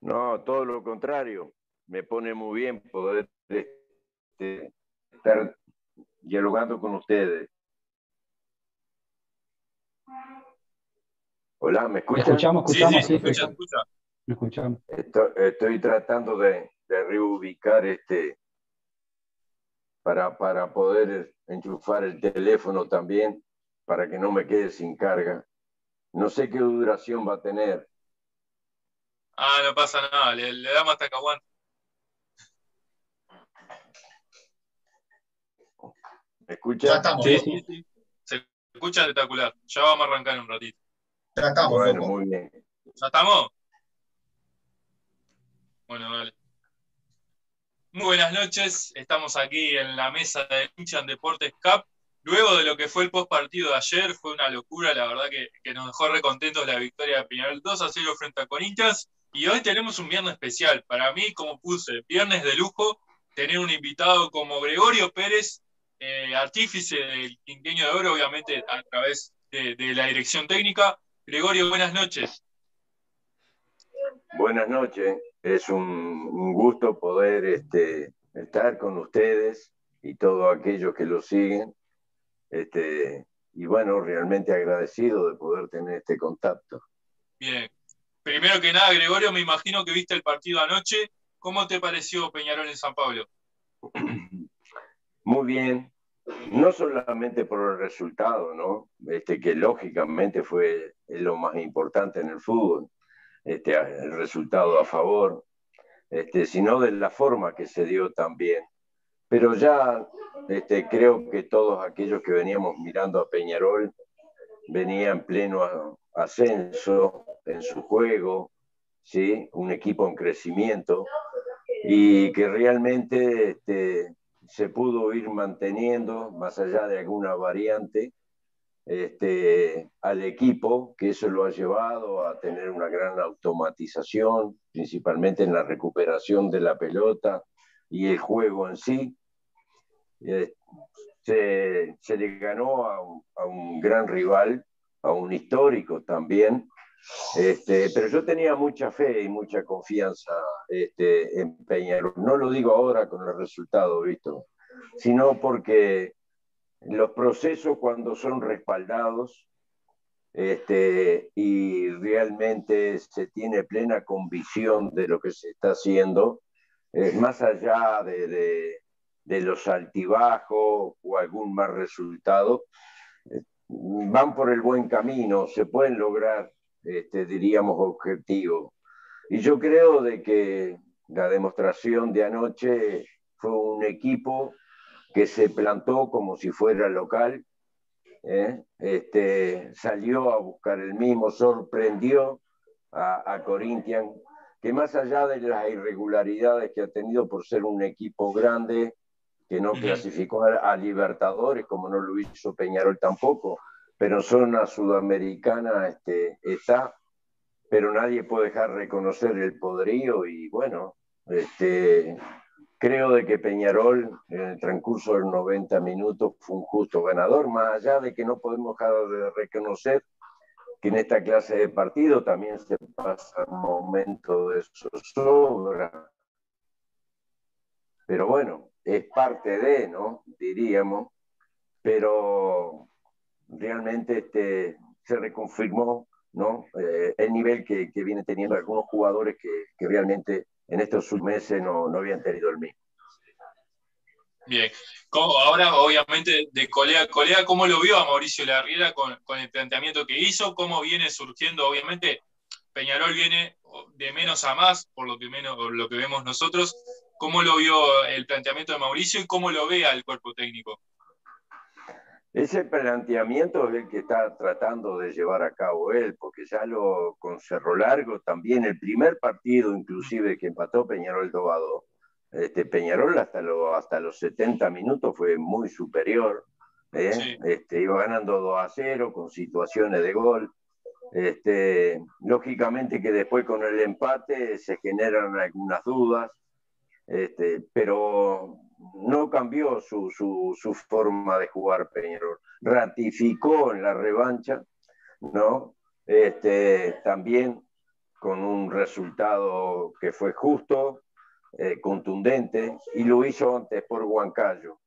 No, todo lo contrario. Me pone muy bien poder este, estar dialogando con ustedes. Hola, ¿me escuchan? Escuchamos, escuchamos, sí, sí, escucha, escuchamos. Estoy, estoy tratando de, de, reubicar este para, para poder enchufar el teléfono también, para que no me quede sin carga. No sé qué duración va a tener. Ah, no pasa nada, le, le damos hasta que aguante. ¿Me escucha? Ya estamos. Sí, sí, sí. Se escucha espectacular. Ya vamos a arrancar en un ratito. Ya estamos, Bueno, muy bien. ¿Ya estamos? Bueno, dale. Muy buenas noches. Estamos aquí en la mesa de Hinchan Deportes Cup. Luego de lo que fue el post partido de ayer, fue una locura, la verdad que, que nos dejó recontentos la victoria de Peñarol 2 a 0 frente a Corinthians. Y hoy tenemos un viernes especial. Para mí, como puse, viernes de lujo, tener un invitado como Gregorio Pérez, eh, artífice del quinqueño de oro, obviamente a través de, de la dirección técnica. Gregorio, buenas noches. Buenas noches. Es un, un gusto poder este, estar con ustedes y todos aquellos que lo siguen. Este, y bueno, realmente agradecido de poder tener este contacto. Bien. Primero que nada, Gregorio, me imagino que viste el partido anoche. ¿Cómo te pareció Peñarol en San Pablo? Muy bien, no solamente por el resultado, ¿no? Este, que lógicamente fue lo más importante en el fútbol, este, el resultado a favor, este, sino de la forma que se dio también. Pero ya este, creo que todos aquellos que veníamos mirando a Peñarol venían en pleno ascenso en su juego, ¿sí? un equipo en crecimiento y que realmente este, se pudo ir manteniendo, más allá de alguna variante, este, al equipo, que eso lo ha llevado a tener una gran automatización, principalmente en la recuperación de la pelota y el juego en sí. Eh, se, le ganó a un, gran rival, a un histórico también, este, pero yo tenía mucha fe y mucha confianza este, en Peñarol. No lo digo ahora con el resultado, visto, sino porque los procesos cuando son respaldados este, y realmente se tiene plena convicción de lo que se está haciendo, eh, más allá de, de, de, los altibajos o algún mal resultado, van por el buen camino, se pueden lograr, este, diríamos, objetivos. Y yo creo de que la demostración de anoche fue un equipo que se plantó como si fuera local, ¿eh? este, salió a buscar el mismo, sorprendió a, a, Corinthians, que más allá de las irregularidades que ha tenido por ser un equipo grande, que no clasificó a, a Libertadores, como no lo hizo Peñarol tampoco, pero zona sudamericana este, está, pero nadie puede dejar reconocer el poderío y bueno, este, creo de que Peñarol en el transcurso de los 90 minutos fue un justo ganador, más allá de que no podemos dejar de reconocer que en esta clase de partido también se pasa un momento de zozobra. Pero bueno, es parte de, ¿no? Diríamos, pero realmente este, se reconfirmó ¿no? Eh, el nivel que, que, viene teniendo algunos jugadores que, que realmente en estos meses no, no, habían tenido el mismo. Bien, ahora obviamente de colega a colega, ¿cómo lo vio a Mauricio Larriera con, con, el planteamiento que hizo? ¿Cómo viene surgiendo? Obviamente Peñarol viene de menos a más, por lo que, menos, por lo que vemos nosotros. ¿Cómo lo vio el planteamiento de Mauricio y cómo lo ve al cuerpo técnico? Ese planteamiento es el que está tratando de llevar a cabo él, porque ya lo con Cerro Largo también, el primer partido inclusive que empató Peñarol Tobado, este, Peñarol hasta, lo, hasta los 70 minutos fue muy superior, ¿eh? sí. este, iba ganando 2 a 0 con situaciones de gol. Este, lógicamente que después con el empate se generan algunas dudas, este, pero no cambió su, su, su, forma de jugar Peñarol, ratificó en la revancha, ¿no? Este, también con un resultado que fue justo, eh, contundente, y lo hizo antes por Huancayo.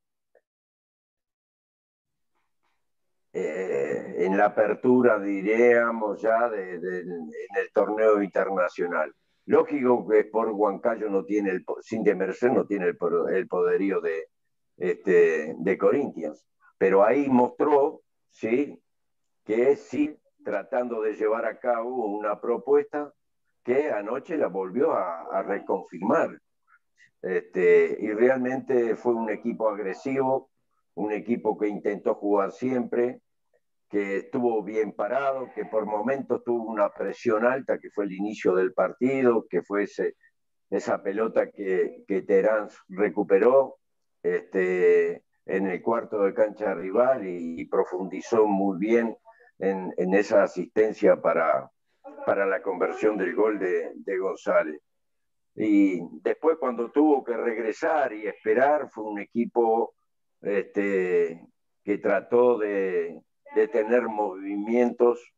Eh, en la apertura, diríamos ya, de, el torneo internacional. Lógico que por Huancayo no tiene, el, sin demerecer, no tiene el, el poderío de, este, de Corinthians, pero ahí mostró, ¿sí? Que sí, tratando de llevar a cabo una propuesta que anoche la volvió a, reconfirmar. Este, y realmente fue un equipo agresivo, un equipo que intentó jugar siempre, que estuvo bien parado, que por momentos tuvo una presión alta, que fue el inicio del partido, que fue esa pelota que, que Terán recuperó este, en el cuarto de cancha rival y, profundizó muy bien en, en, esa asistencia para, para la conversión del gol de, de González. Y después cuando tuvo que regresar y esperar, fue un equipo este, que trató de, de tener movimientos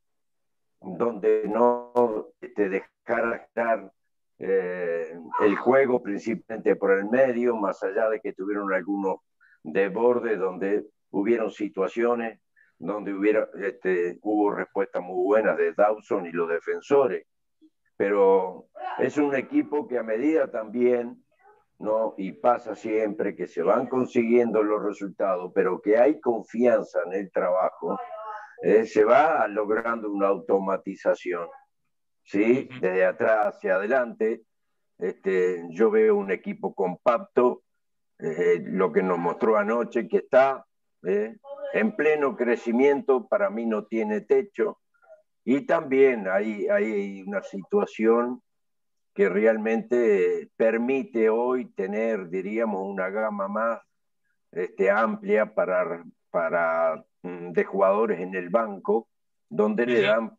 donde no te dejara estar eh, el juego principalmente por el medio, más allá de que tuvieron algunos desbordes donde hubieron situaciones donde hubiera, este, hubo respuestas muy buenas de Dawson y los defensores. Pero es un equipo que a medida también, ¿no? y pasa siempre, que se van consiguiendo los resultados, pero que hay confianza en el trabajo, eh, se va logrando una automatización. ¿sí? Desde atrás hacia adelante. Este, yo veo un equipo compacto, eh, lo que nos mostró anoche, que está eh, en pleno crecimiento, para mí no tiene techo. Y también hay, hay una situación que realmente permite hoy tener, diríamos, una gama más este, amplia para, para, mm, de jugadores en el banco donde le dan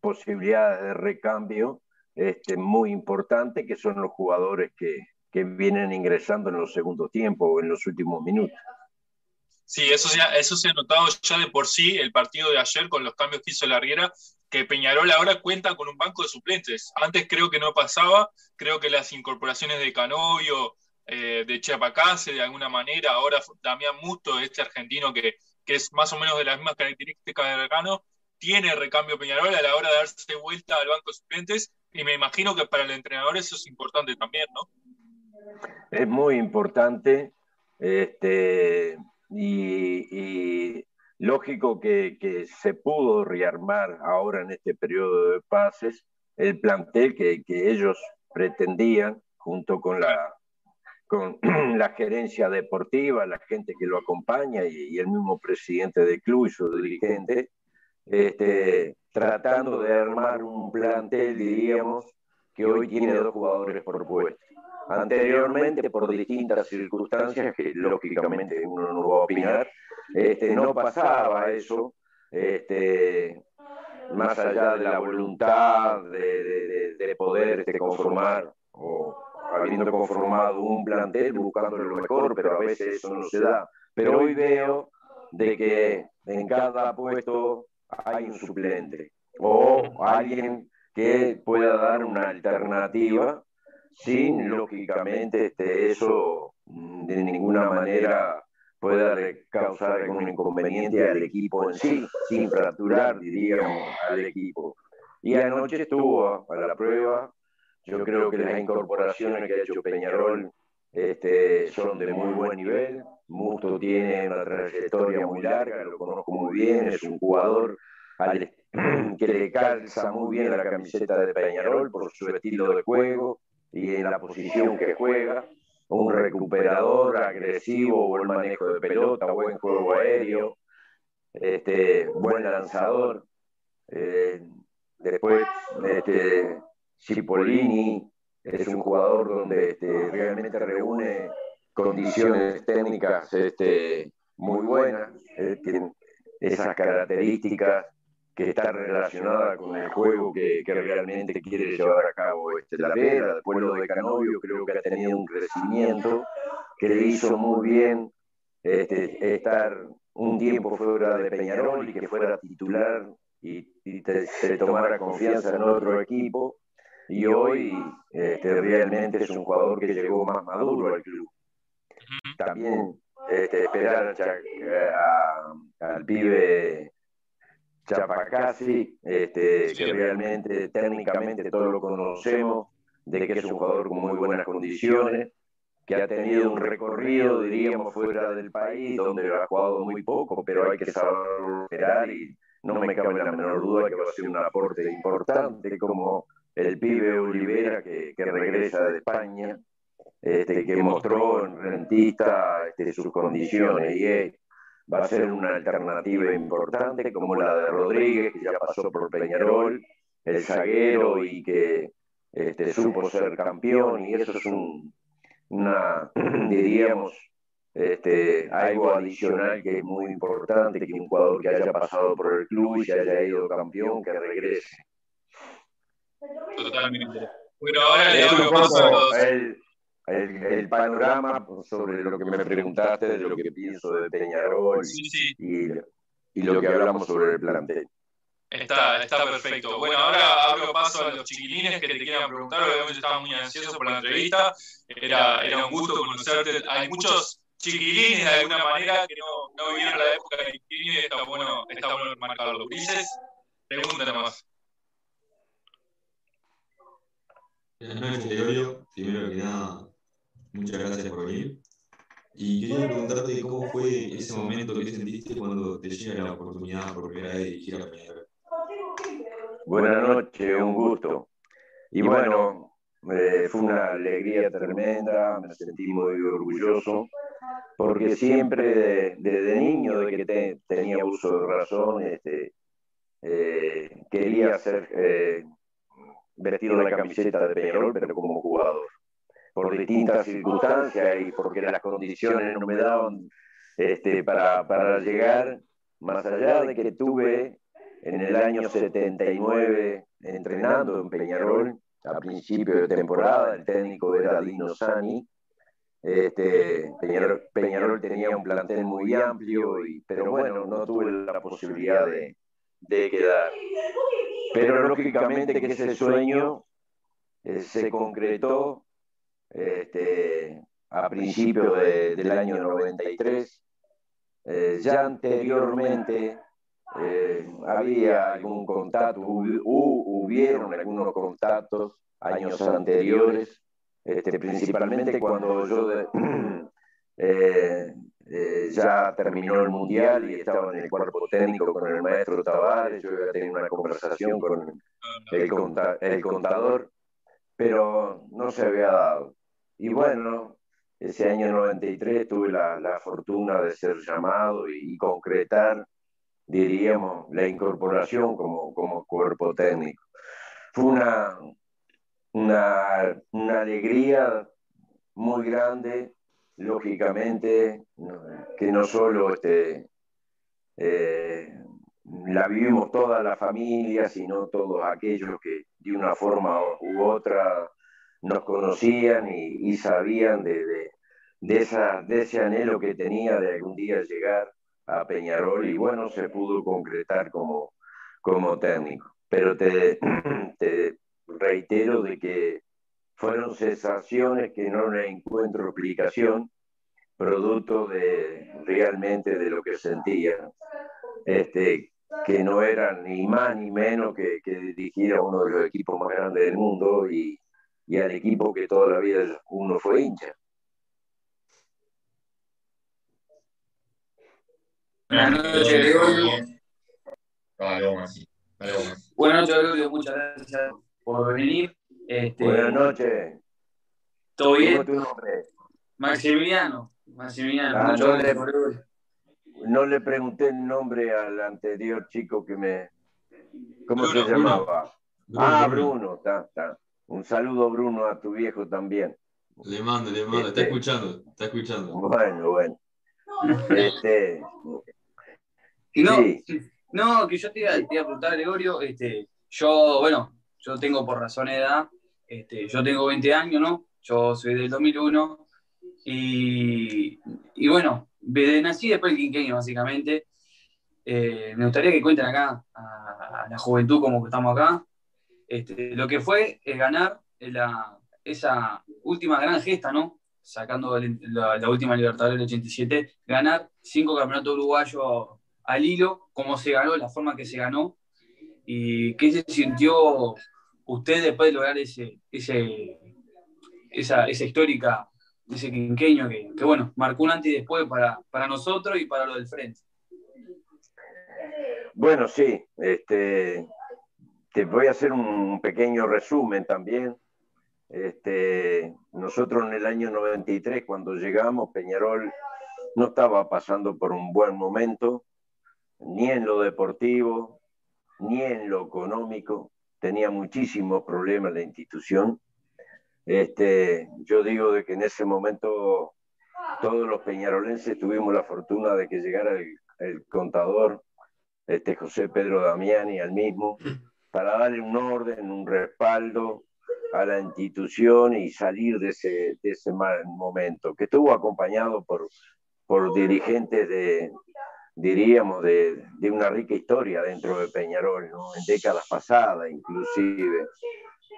posibilidades de recambio este, muy importantes, que son los jugadores que, que vienen ingresando en los segundos tiempos o en los últimos minutos. Sí, eso se, ha, eso se ha notado ya de por sí el partido de ayer con los cambios que hizo la Riera, que Peñarol ahora cuenta con un banco de suplentes. Antes creo que no pasaba, creo que las incorporaciones de Canovio, eh, de Chiapacase, de alguna manera, ahora Damián Musto, este argentino que, que es más o menos de las mismas características de Recano, tiene recambio Peñarol a la hora de darse vuelta al banco de suplentes y me imagino que para el entrenador eso es importante también, ¿no? Es muy importante este, y, lógico que, que, se pudo rearmar ahora en este periodo de pases el plantel que, que ellos pretendían junto con la, con la gerencia deportiva, la gente que lo acompaña y, y el mismo presidente del club y su dirigente, este, tratando de armar un plantel, diríamos, que hoy tiene dos jugadores por puesto. Anteriormente, por distintas circunstancias, que lógicamente uno no va a opinar, este, no pasaba eso, este, más allá de la voluntad de, de, poder este, conformar o habiendo conformado un plantel buscando lo mejor, pero a veces eso no se da. Pero hoy veo de que en cada puesto hay un suplente o alguien que pueda dar una alternativa sin, lógicamente, este, eso mm, de ninguna manera pueda causar algún inconveniente al equipo en sí, sin fracturar, diríamos, al equipo. Y anoche estuvo para la prueba, yo creo que las incorporaciones que ha hecho Peñarol este, son de muy buen nivel. Musto tiene una trayectoria muy larga, lo conozco muy bien, es un jugador que le calza muy bien a la camiseta de Peñarol por su estilo de juego y en la posición que juega. Un recuperador agresivo, buen manejo de pelota, buen juego aéreo, este, buen lanzador. Eh, después, este, Cipollini es un jugador donde este, realmente reúne condiciones técnicas este, muy buenas, eh, tiene esas características que está relacionada con el juego que, que realmente quiere llevar a cabo este, la Vera. Después lo de Canovio creo que ha tenido un crecimiento que le hizo muy bien este, estar un tiempo fuera de Peñarol y que fuera titular y, y te, tomara confianza en otro equipo. y hoy este, realmente es un jugador que llegó más maduro al club. También este, esperar al pibe Chapacasi, este, que realmente técnicamente todos lo conocemos, de que es un jugador con muy buenas condiciones, que ha tenido un recorrido, diríamos, fuera del país, donde ha jugado muy poco, pero hay que saber esperar y no me cabe la menor duda que va a ser un aporte importante, como el pibe Olivera que, que regresa de España, este, que mostró en Rentista este, sus condiciones y va a ser una alternativa importante como la de Rodríguez, que ya pasó por Peñarol, el zaguero y que este, supo ser campeón y eso es un, una, diríamos, este, algo adicional que es muy importante, que un jugador que haya pasado por el club y que haya ido campeón, que regrese. Totalmente. Bueno, ahora le doy paso a los... El, el, panorama sobre lo que me preguntaste, de lo que pienso de Peñarol Y, y, lo que hablamos sobre el plantel. Está, está perfecto. Bueno, ahora abro paso a los chiquilines que te quieran preguntar. Obviamente estaba muy ansioso por la entrevista. Era, era un gusto conocerte. Hay muchos chiquilines de alguna manera que no, no vivieron la época de chiquilines. Está bueno, está bueno marcarlo. Grises, pregúntale más. Buenas noches, Gregorio. Primero que nada, muchas gracias por venir. Y quería preguntarte cómo fue ese momento que sentiste cuando te llega la oportunidad por primera vez de dirigir a Peñarol. Buenas noches, un gusto. Y bueno, eh, fue una alegría tremenda, me sentí muy orgulloso, porque siempre desde niño, de que tenía uso de razón, este, eh, quería ser eh, vestido la camiseta de Peñarol, pero como jugador. Por distintas circunstancias y porque las condiciones no me daban este, para, para llegar, más allá de que tuve en el año 79 entrenando en Peñarol, a principio de temporada, el técnico era Dino Sani. Este, Peñarol, tenía un plantel muy amplio, y, pero bueno, no tuve la posibilidad de, de quedar. Pero lógicamente que ese sueño eh, se concretó este, a principios del año 93. Eh, ya anteriormente eh, había algún contacto, hubieron algunos contactos años anteriores, este, principalmente cuando yo eh, eh, ya terminó el mundial y estaba en el cuerpo técnico con el maestro Tavares, yo iba a tener una conversación con el, contador, pero no se había dado. Y bueno, ese año 93 tuve la, fortuna de ser llamado y concretar diríamos, la incorporación como, como cuerpo técnico. Fue una, una, una alegría muy grande, lógicamente, que no solo este, eh, la vivimos toda la familia, sino todos aquellos que de una forma u otra nos conocían y, sabían de, de, esa, de ese anhelo que tenía de algún día llegar a Peñarol y bueno, se pudo concretar como, como técnico. Pero te, te reitero de que fueron sensaciones que no le encuentro explicación, producto de realmente de lo que sentía, este, que no era ni más ni menos que, que dirigir a uno de los equipos más grandes del mundo y, y al equipo que toda la vida uno fue hincha. Buenas noches, Gregorio. Buenas noches, Gregorio. Muchas gracias por venir. Este, Buenas noches. ¿Todo bien? ¿Cómo tu nombre? Maximiliano. Maximiliano. Ah, no, le, no, le, pregunté el nombre al anterior chico que me. ¿Cómo se llamaba? ah, Bruno. Está, está. Un saludo, Bruno, a tu viejo también. Le mando, le mando. está este, escuchando. Está escuchando. Bueno, bueno. Este, no, no, que yo te iba, te iba, a preguntar, Gregorio, este, yo, bueno, yo tengo por razón de edad, este, yo tengo 20 años, ¿no? Yo soy del 2001 y, y bueno, nací después del quinquenio, básicamente. Eh, me gustaría que cuenten acá a, la juventud como estamos acá, este, lo que fue ganar esa última gran gesta, ¿no? Sacando la, última Libertadores del 87, ganar cinco campeonatos uruguayos al hilo, cómo se ganó, la forma que se ganó, y qué se sintió usted después de lograr ese, esa, esa histórica, ese quinqueño que, que, bueno, marcó un antes y después para, para nosotros y para lo del frente. Bueno, sí, este, te voy a hacer un pequeño resumen también. Este, nosotros en el año 93, cuando llegamos, Peñarol no estaba pasando por un buen momento, ni en lo deportivo, ni en lo económico. Tenía muchísimos problemas la institución. Este, yo digo de que en ese momento todos los peñarolenses tuvimos la fortuna de que llegara el, el contador este, José Pedro Damiani al mismo, para darle un orden, un respaldo a la institución y salir de ese, de ese mal momento, que estuvo acompañado por, por dirigentes de, diríamos, de, de una rica historia dentro de Peñarol, ¿no? en décadas pasadas inclusive,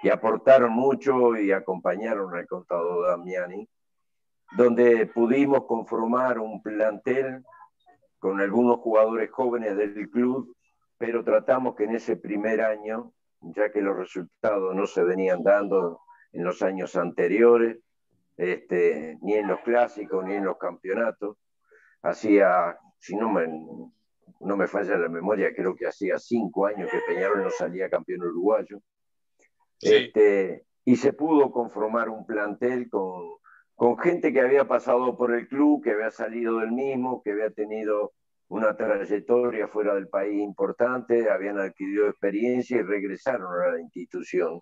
que aportaron mucho y acompañaron al contador Damiani, donde pudimos conformar un plantel con algunos jugadores jóvenes del club, pero tratamos que en ese primer año, ya que los resultados no se venían dando en los años anteriores, este, ni en los clásicos, ni en los campeonatos, hacía, si no me, no me falla la memoria, creo que hacía cinco años que Peñarol no salía campeón uruguayo. Este, y se pudo conformar un plantel con con gente que había pasado por el club, que había salido del mismo, que había tenido una trayectoria fuera del país importante, habían adquirido experiencia y regresaron a la institución,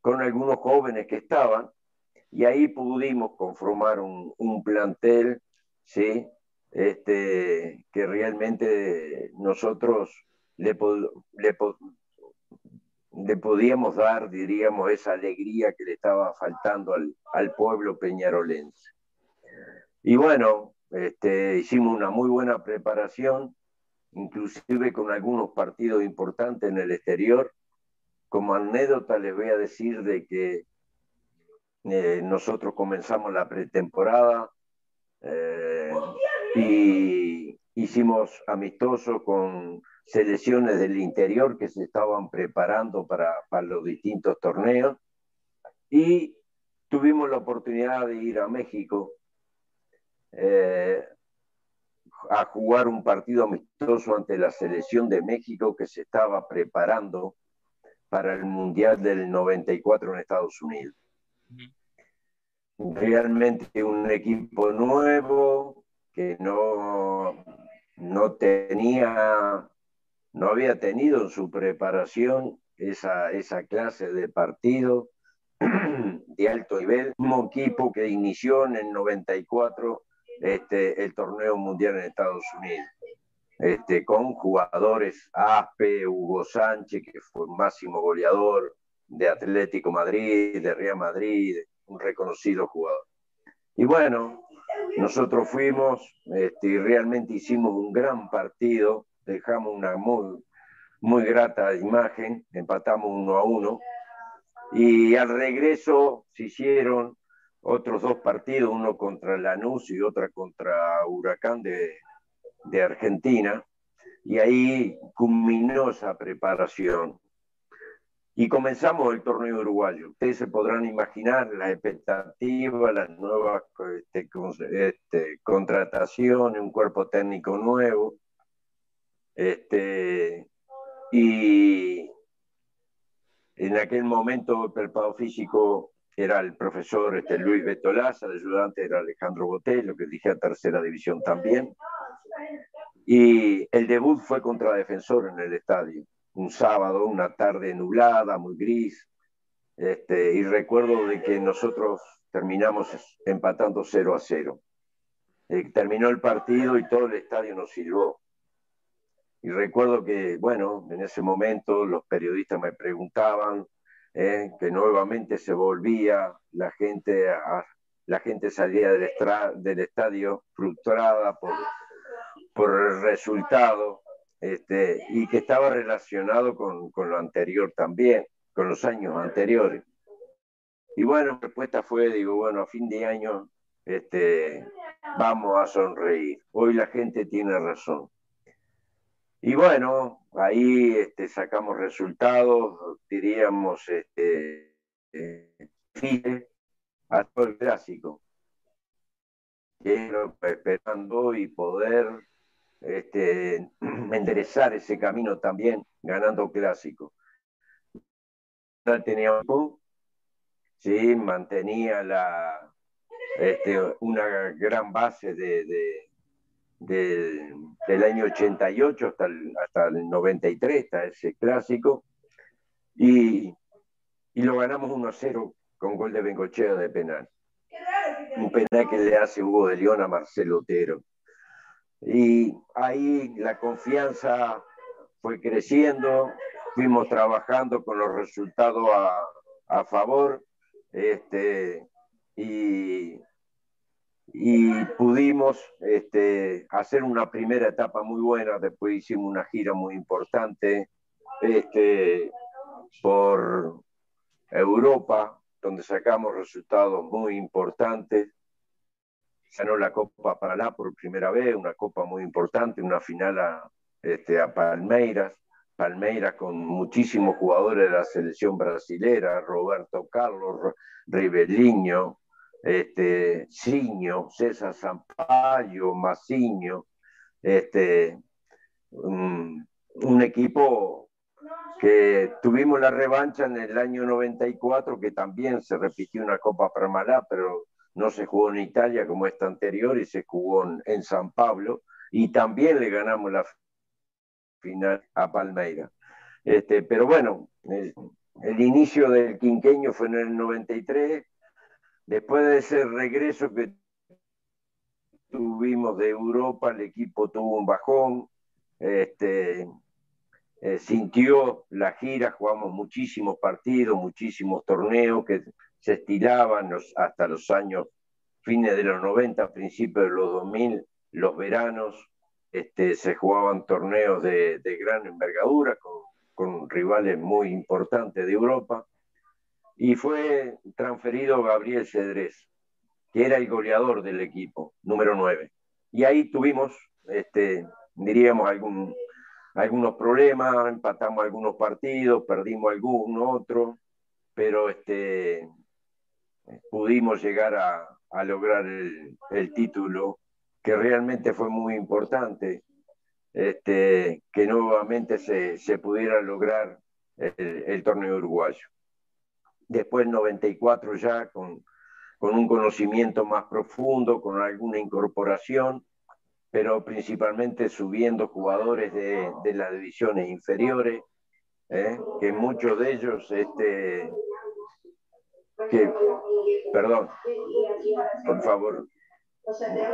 con algunos jóvenes que estaban, y ahí pudimos conformar un, plantel, ¿sí? Este, que realmente nosotros le, le, le podíamos dar, diríamos, esa alegría que le estaba faltando al, pueblo peñarolense. Y bueno, este, hicimos una muy buena preparación, inclusive con algunos partidos importantes en el exterior. Como anécdota les voy a decir de que eh, nosotros comenzamos la pretemporada eh, y hicimos amistosos con selecciones del interior que se estaban preparando para, para los distintos torneos y tuvimos la oportunidad de ir a México eh, a jugar un partido amistoso ante la selección de México que se estaba preparando para el Mundial del 94 en Estados Unidos. Realmente un equipo nuevo que no, no tenía no había tenido en su preparación esa, esa clase de partido de alto nivel. Un equipo que inició en el 94 este, el torneo mundial en Estados Unidos. Este, con jugadores Aspe, Hugo Sánchez, que fue máximo goleador de Atlético Madrid, de Real Madrid, un reconocido jugador. Y bueno, nosotros fuimos este, y realmente hicimos un gran partido dejamos una muy, muy grata imagen, empatamos uno a uno. Y al regreso se hicieron otros dos partidos, uno contra Lanús y otra contra Huracán de, de Argentina. Y ahí culminó esa preparación. Y comenzamos el torneo uruguayo. Ustedes se podrán imaginar las expectativas, las nuevas este, este, contrataciones, un cuerpo técnico nuevo. Este, y en aquel momento el preparado físico era el profesor este, Luis Betolaza, el ayudante era Alejandro Botello, que dije a tercera división también. Y el debut fue contra Defensor en el estadio, un sábado, una tarde nublada, muy gris. Este, y recuerdo de que nosotros terminamos empatando 0 a 0. Eh, terminó el partido y todo el estadio nos sirvió. Y recuerdo que, bueno, en ese momento los periodistas me preguntaban eh, que nuevamente se volvía, la gente, la gente salía del, del estadio frustrada por, por el resultado este, y que estaba relacionado con, con, lo anterior también. con los años anteriores. Y bueno, la respuesta fue, digo, bueno, a fin de año este, vamos a sonreír. Hoy la gente tiene razón. Y bueno, ahí este, sacamos resultados, diríamos, este, eh, a todo el clásico. Esperando y poder este, enderezar ese camino también, ganando clásico. Tenía sí, mantenía la, este, una gran base de, del año 88 hasta el, hasta el 93, hasta ese clásico, y, y lo ganamos 1-0 con gol de Bengochea de penal. Un penal que le hace Hugo de León a Marcelo Otero. Y ahí la confianza fue creciendo, fuimos trabajando con los resultados a, a favor este, y, y pudimos este, hacer una primera etapa muy buena, después hicimos una gira muy importante este, por Europa, donde sacamos resultados muy importantes. Ganó la Copa Paraná por primera vez, una copa muy importante, una final a, este, a Palmeiras. Palmeiras con muchísimos jugadores de la selección brasilera, Roberto Carlos, Ribeliño, este, Ciño, César Sampaio, Maciño, este, un, equipo que tuvimos la revancha en el año 94, que también se repitió una Copa Parmalá, pero no se jugó en Italia como esta anterior y se jugó en, en San Pablo, y también le ganamos la final a Palmeira. Este, pero bueno, el, el, inicio del quinqueño fue en el 93, después de ese regreso que tuvimos de Europa, el equipo tuvo un bajón, este, eh, sintió la gira, jugamos muchísimos partidos, muchísimos torneos que se estiraban los, hasta los años fines de los 90, principios de los 2000, los veranos, este, se jugaban torneos de, de gran envergadura con, con, rivales muy importantes de Europa. Y fue transferido Gabriel Cedrés, que era el goleador del equipo, número 9. Y ahí tuvimos, este, diríamos, algunos problemas, empatamos algunos partidos, perdimos algún otro, pero este, pudimos llegar a, lograr el, título que realmente fue muy importante, este, que nuevamente se, pudiera lograr el, torneo uruguayo. Después 94 ya con, con un conocimiento más profundo, con alguna incorporación, pero principalmente subiendo jugadores de, de las divisiones inferiores, ¿eh? que muchos de ellos, este, que, perdón, por favor,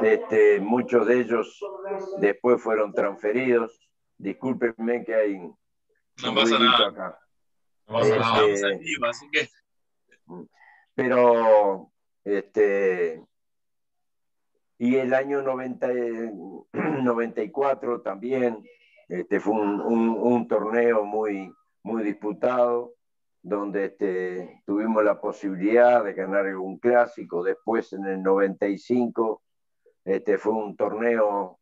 este, muchos de ellos después fueron transferidos. Discúlpenme que hay. No pasa nada. Acá. No pasa nada, este, así que. Pero, este. Y el año 90, 94 también este, fue un, un, torneo muy, muy disputado donde este, tuvimos la posibilidad de ganar un clásico. Después, en el 95, este, fue un torneo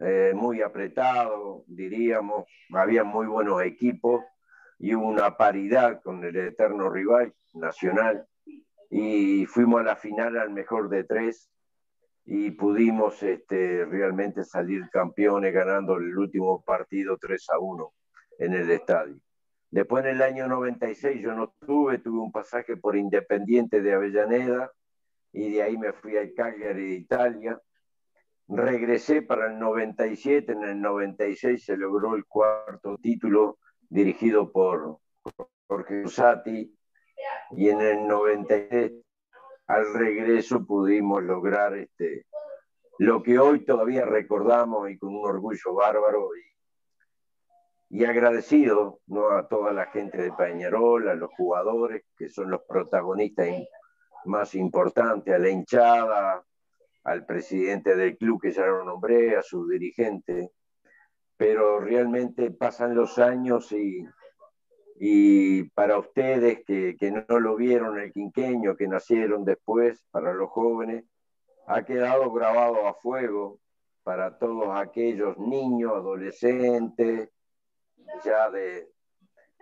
eh, muy apretado, diríamos. Había muy buenos equipos y una paridad con el eterno rival nacional. Y fuimos a la final al mejor de tres y pudimos este, realmente salir campeones ganando el último partido 3 a 1 en el estadio. Después en el año 96 yo no tuve, tuve un pasaje por Independiente de Avellaneda y de ahí me fui al Cagliari de Italia. Regresé para el 97, en el 96 se logró el cuarto título dirigido por Jorge Usati y en el 93 al regreso pudimos lograr este, lo que hoy todavía recordamos y con un orgullo bárbaro y agradecido ¿no? a toda la gente de Peñarol, a los jugadores que son los protagonistas más importantes, a la hinchada, al presidente del club que ya lo nombré, a su dirigente, pero realmente pasan los años y, y para ustedes que, que no lo vieron el quinqueño, que nacieron después, para los jóvenes, ha quedado grabado a fuego para todos aquellos niños, adolescentes, ya de,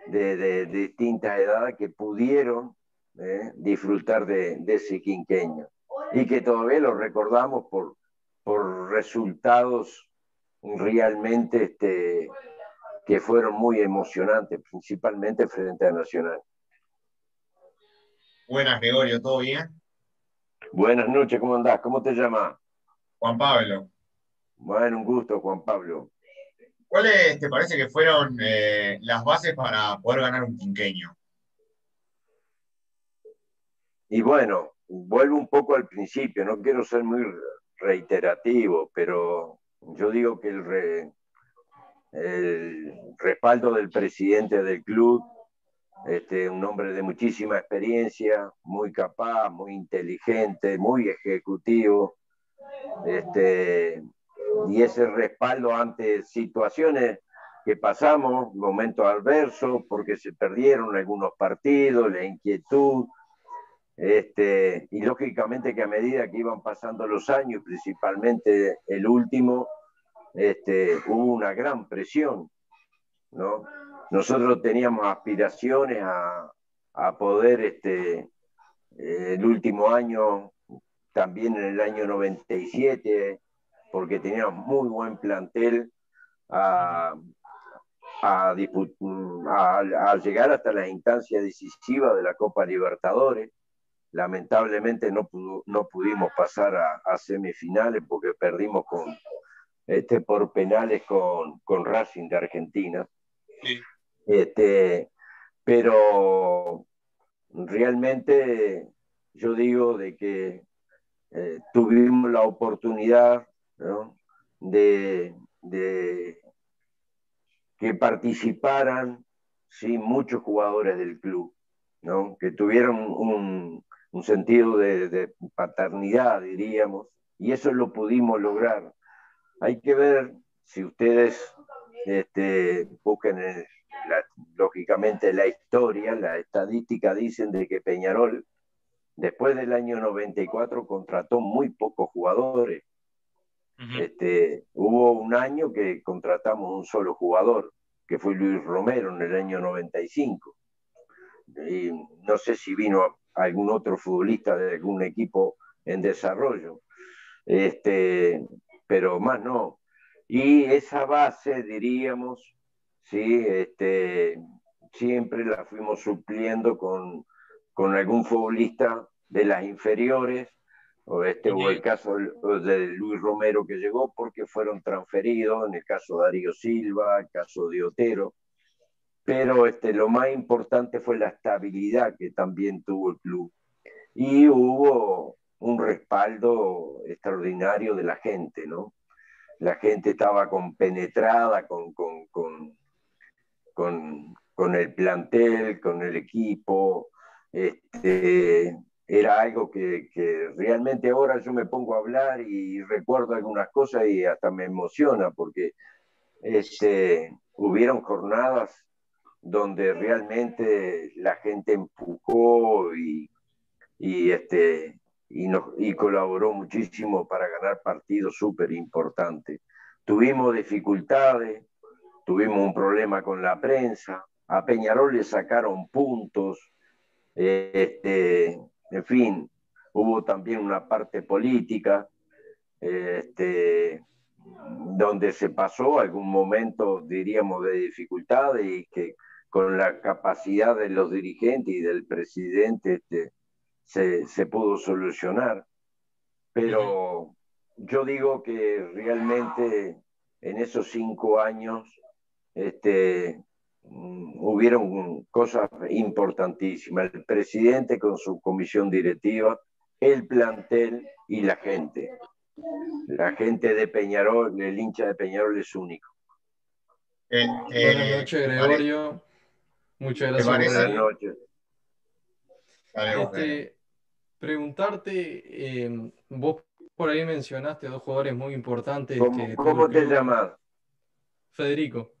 de, distintas edades que pudieron eh, disfrutar de, ese quinqueño. Y que todavía lo recordamos por, por resultados realmente este, que fueron muy emocionantes, principalmente frente a Nacional. Buenas, Gregorio, ¿todo bien? Buenas noches, ¿cómo andás? ¿Cómo te llamas? Juan Pablo. Bueno, un gusto, Juan Pablo. ¿Cuáles te parece que fueron eh, las bases para poder ganar un quinqueño? Y bueno, vuelvo un poco al principio, no quiero ser muy reiterativo, pero yo digo que el, respaldo del presidente del club, este, un hombre de muchísima experiencia, muy capaz, muy inteligente, muy ejecutivo, este, y ese respaldo ante situaciones que pasamos, momentos adversos, porque se perdieron algunos partidos, la inquietud, este, y lógicamente que a medida que iban pasando los años, principalmente el último, este, hubo una gran presión, ¿no? Nosotros teníamos aspiraciones a, a poder, este, el último año, también en el año 97, porque teníamos muy buen plantel a, a, a, llegar hasta la instancia decisiva de la Copa Libertadores. Lamentablemente no, no pudimos pasar a, semifinales porque perdimos con, este, por penales con, con Racing de Argentina. Este, pero realmente yo digo de que eh, tuvimos la oportunidad de, que participaran ¿sí? muchos jugadores del club, ¿no? que tuvieron un, sentido de, paternidad, diríamos, y eso lo pudimos lograr. Hay que ver si ustedes este, busquen lógicamente la historia, la estadística dicen de que Peñarol después del año 94 contrató muy pocos jugadores este, hubo un año que contratamos un solo jugador, que fue Luis Romero en el año 95. Y no sé si vino algún otro futbolista de algún equipo en desarrollo, este, pero más no. Y esa base, diríamos, sí, este, siempre la fuimos supliendo con, con algún futbolista de las inferiores o, este, o el caso de Luis Romero que llegó porque fueron transferidos, en el caso de Darío Silva, el caso de Otero, pero este, lo más importante fue la estabilidad que también tuvo el club. Y hubo un respaldo extraordinario de la gente, ¿no? La gente estaba compenetrada con, con, con, con, con el plantel, con el equipo, este, era algo que, realmente ahora yo me pongo a hablar y recuerdo algunas cosas y hasta me emociona porque este, hubieron jornadas donde realmente la gente empujó y, y, este, y, y colaboró muchísimo para ganar partidos súper importantes. Tuvimos dificultades, tuvimos un problema con la prensa, a Peñarol le sacaron puntos, este, en fin, hubo también una parte política, este, donde se pasó algún momento, diríamos, de dificultad y que con la capacidad de los dirigentes y del presidente este, se, pudo solucionar. Pero yo digo que realmente en esos cinco años este, hubieron cosas importantísimas. El presidente con su comisión directiva, el plantel y la gente. La gente de Peñarol, el hincha de Peñarol es único. Eh, eh, Buenas noches, Gregorio. Muchas gracias. Buenas noches. Este, preguntarte, eh, vos por ahí mencionaste dos jugadores muy importantes. ¿Cómo, te llamas? Federico.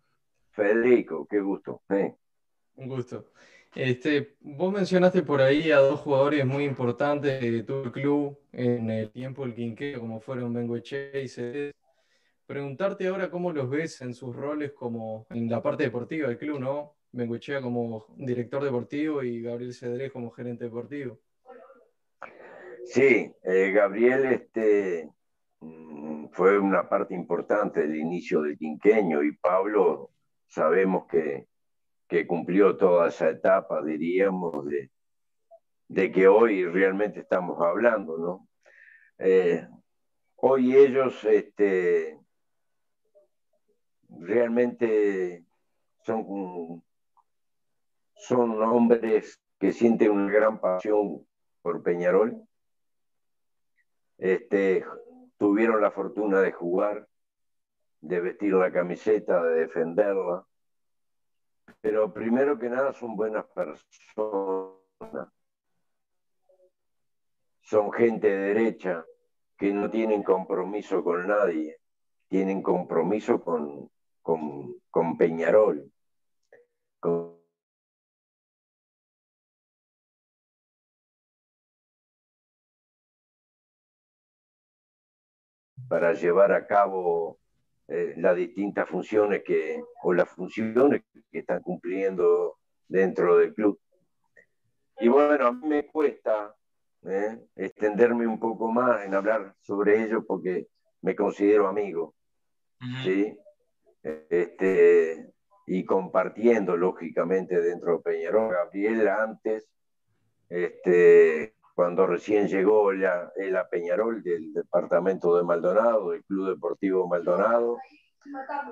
Federico, qué gusto. Un gusto. Este, vos mencionaste por ahí a dos jugadores muy importantes de tu club en el tiempo del quinqueo, como fueron Bengoche y Cedes. Preguntarte ahora cómo los ves en sus roles como en la parte deportiva del club, ¿no? Bengochea como director deportivo y Gabriel Cedrés como gerente deportivo. Sí, eh, Gabriel este, mm, fue una parte importante del inicio del quinqueño y Pablo sabemos que, que cumplió toda esa etapa, diríamos, de, de que hoy realmente estamos hablando, ¿no? Eh, hoy ellos este, realmente son, son hombres que sienten una gran pasión por Peñarol. Este, tuvieron la fortuna de jugar, de vestir la camiseta, de defenderla. Pero primero que nada son buenas personas. Son gente derecha que no tienen compromiso con nadie, tienen compromiso con, con, Peñarol. Para llevar a cabo eh, las distintas funciones que, o las funciones que están cumpliendo dentro del club. Y bueno, a mí me cuesta eh, extenderme un poco más en hablar sobre ello porque me considero amigo. ¿sí? este, y compartiendo lógicamente dentro de Peñarol. Gabriel antes, este, cuando recién llegó la, a Peñarol del departamento de Maldonado, del Club Deportivo Maldonado,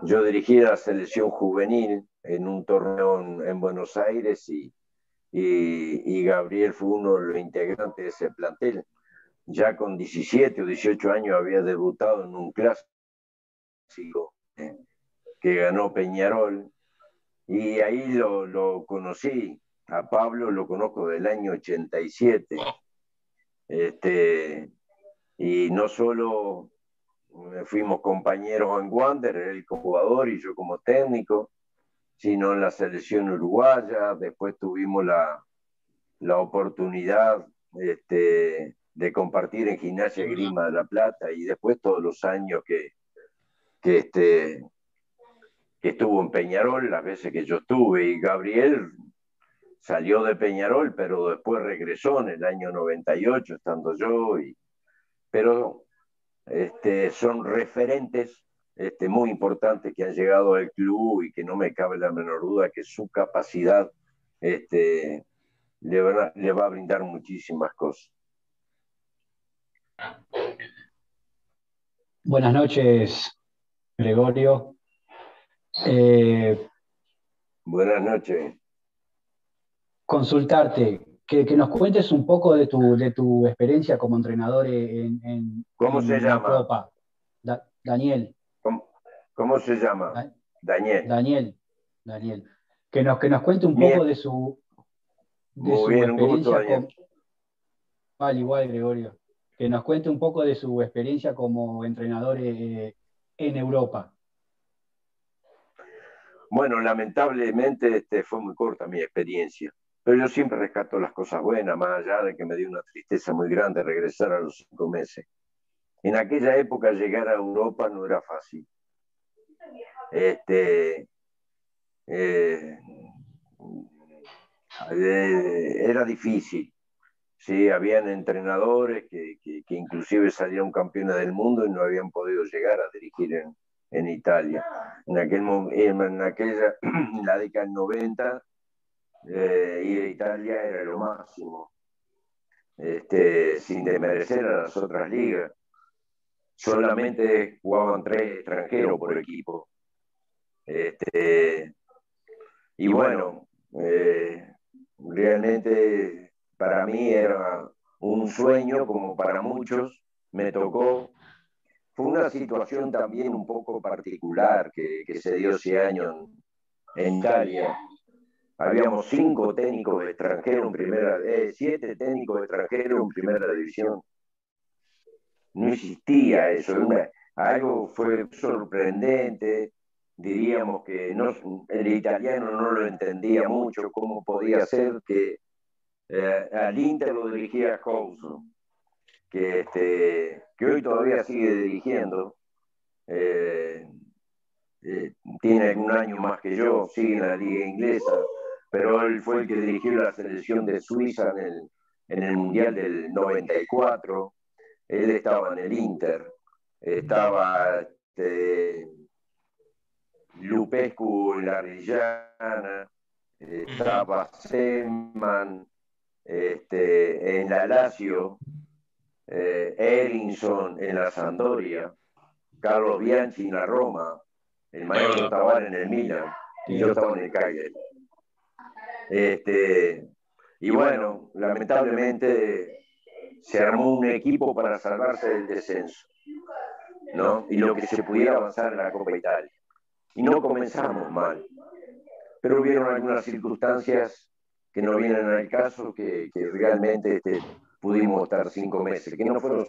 yo dirigí la selección juvenil en un torneo en, Buenos Aires y, y, y, Gabriel fue uno de los integrantes de ese plantel. Ya con 17 o 18 años había debutado en un clásico que ganó Peñarol, y ahí lo, lo, conocí. A Pablo lo conozco del año 87. Este, y no solo fuimos compañeros en Wander, él como jugador y yo como técnico, sino en la selección uruguaya. Después tuvimos la, la oportunidad este, de compartir en Gimnasia Grima de la Plata y después todos los años que, que, este, que estuvo en Peñarol las veces que yo estuve y Gabriel salió de Peñarol, pero después regresó en el año 98 estando yo, y, pero este, son referentes este, muy importantes que han llegado al club y que no me cabe la menor duda que su capacidad este, le, va, le va a brindar muchísimas cosas. Buenas noches, Gregorio. Eh, Buenas noches. Consultarte, que, nos cuentes un poco de tu, de tu experiencia como entrenador en, ¿Cómo se llama? Daniel. ¿Cómo, se llama? Daniel. Daniel. Daniel. Que nos, que nos cuente un poco de su, de su experiencia Vale, igual, Gregorio. Que nos cuente un poco de su experiencia como entrenador eh, en Europa. Bueno, lamentablemente este, fue muy corta mi experiencia, pero yo siempre rescato las cosas buenas, más allá de que me dio una tristeza muy grande regresar a los cinco meses. En aquella época llegar a Europa no era fácil. Este, eh, eh, era difícil. Sí, habían entrenadores que, que, que, inclusive salieron campeones del mundo y no habían podido llegar a dirigir en, en Italia. En, aquel, en aquella, la década del 90, eh, ir a Italia era lo máximo, este, sin desmerecer a las otras ligas. Solamente jugaban tres extranjeros por equipo. Este, y bueno, eh, realmente para mí era un sueño, como para muchos, me tocó fue una situación también un poco particular que, que se dio ese año en, Italia. Habíamos cinco técnicos extranjeros en primera, eh, siete técnicos extranjeros en primera división. No existía eso, algo fue sorprendente. diríamos que el italiano no lo entendía mucho, cómo podía ser que eh, al Inter lo dirigía Couso, que, este, que hoy todavía sigue dirigiendo. Eh, eh, tiene un año más que yo, sigue en la liga inglesa, pero él fue el que dirigió la selección de Suiza en el, en el Mundial del 94. Él estaba en el Inter, estaba este, Lupescu en la Rillana, estaba Seman, este, en la Lazio, eh, Erinson en la Sampdoria, Carlos Bianchi en la Roma, el maestro Tabar en el Milan y yo estaba en el Cagliari. Este, y bueno, lamentablemente se armó un equipo para salvarse del descenso, ¿no? Y lo que se pudiera avanzar en la Copa Italia. Y no comenzamos mal, pero hubieron algunas circunstancias que no vienen al caso, que, que realmente este, pudimos estar cinco meses, que no fueron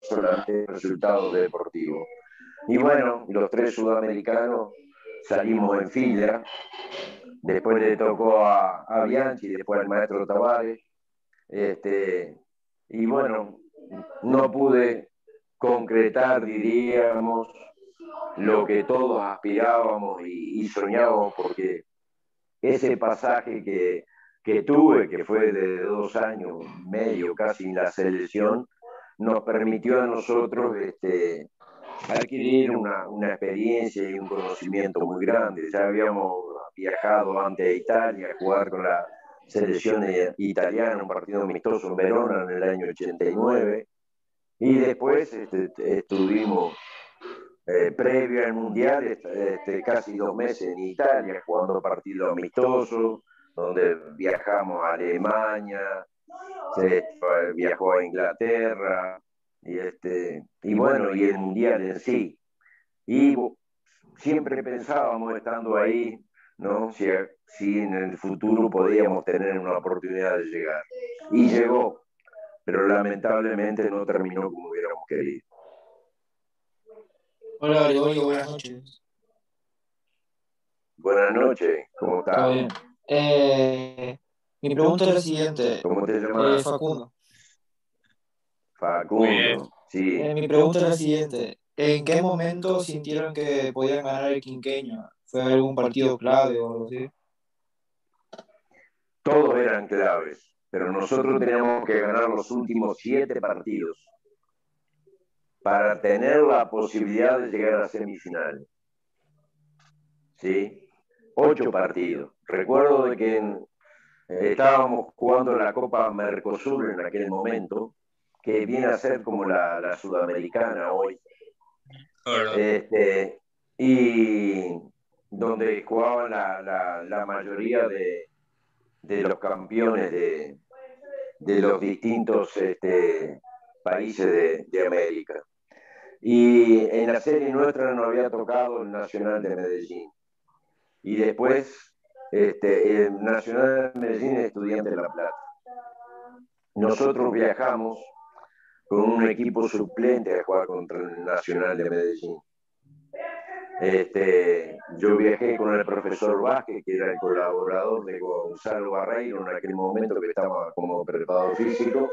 solamente resultados deportivos. Y bueno, los tres sudamericanos salimos en fila, después le tocó a, a Bianchi, después al maestro Tavares, este, y bueno, no pude concretar, diríamos, lo que todos aspirábamos y, y soñábamos, porque ese pasaje que, que tuve, que fue de dos años medio casi en la selección, nos permitió a nosotros este, adquirir una, una, experiencia y un conocimiento muy grande. Ya habíamos viajado antes a Italia a jugar con la selección italiana, un partido amistoso en Verona en el año 89, y después este, estuvimos eh, previo al Mundial, este, casi dos meses en Italia, jugando partidos amistosos, donde viajamos a Alemania, se viajó a Inglaterra, y, este, y bueno, y el Mundial en sí. Y siempre pensábamos, estando ahí, ¿no? Si, si en el futuro podíamos tener una oportunidad de llegar. Y llegó, pero lamentablemente no terminó como hubiéramos querido. Hola Gregorio, buenas noches. Buenas noches, ¿cómo estás? Eh, mi pregunta es la siguiente. ¿Cómo te llamas? Eh, Facundo. Facundo, sí. Eh, mi pregunta es la siguiente. ¿En qué momento sintieron que podían ganar el quinqueño? ¿Fue algún partido clave o algo así? Todos eran claves, pero nosotros teníamos que ganar los últimos siete partidos para tener la posibilidad de llegar a la semifinal. ¿Sí? Ocho partidos. Recuerdo de que eh, estábamos jugando la Copa Mercosur en aquel momento, que viene a ser como la, sudamericana hoy. Este, y donde jugaban la, mayoría de, los campeones de, los distintos este, países de América. Y en la serie nuestra nos había tocado el Nacional de Medellín. Y después, este, el Nacional de Medellín es estudiante de La Plata. Nosotros viajamos con un equipo suplente a jugar contra el Nacional de Medellín. Este, yo viajé con el profesor Vázquez, que era el colaborador de Gonzalo Barreiro en aquel momento que estaba como preparador físico.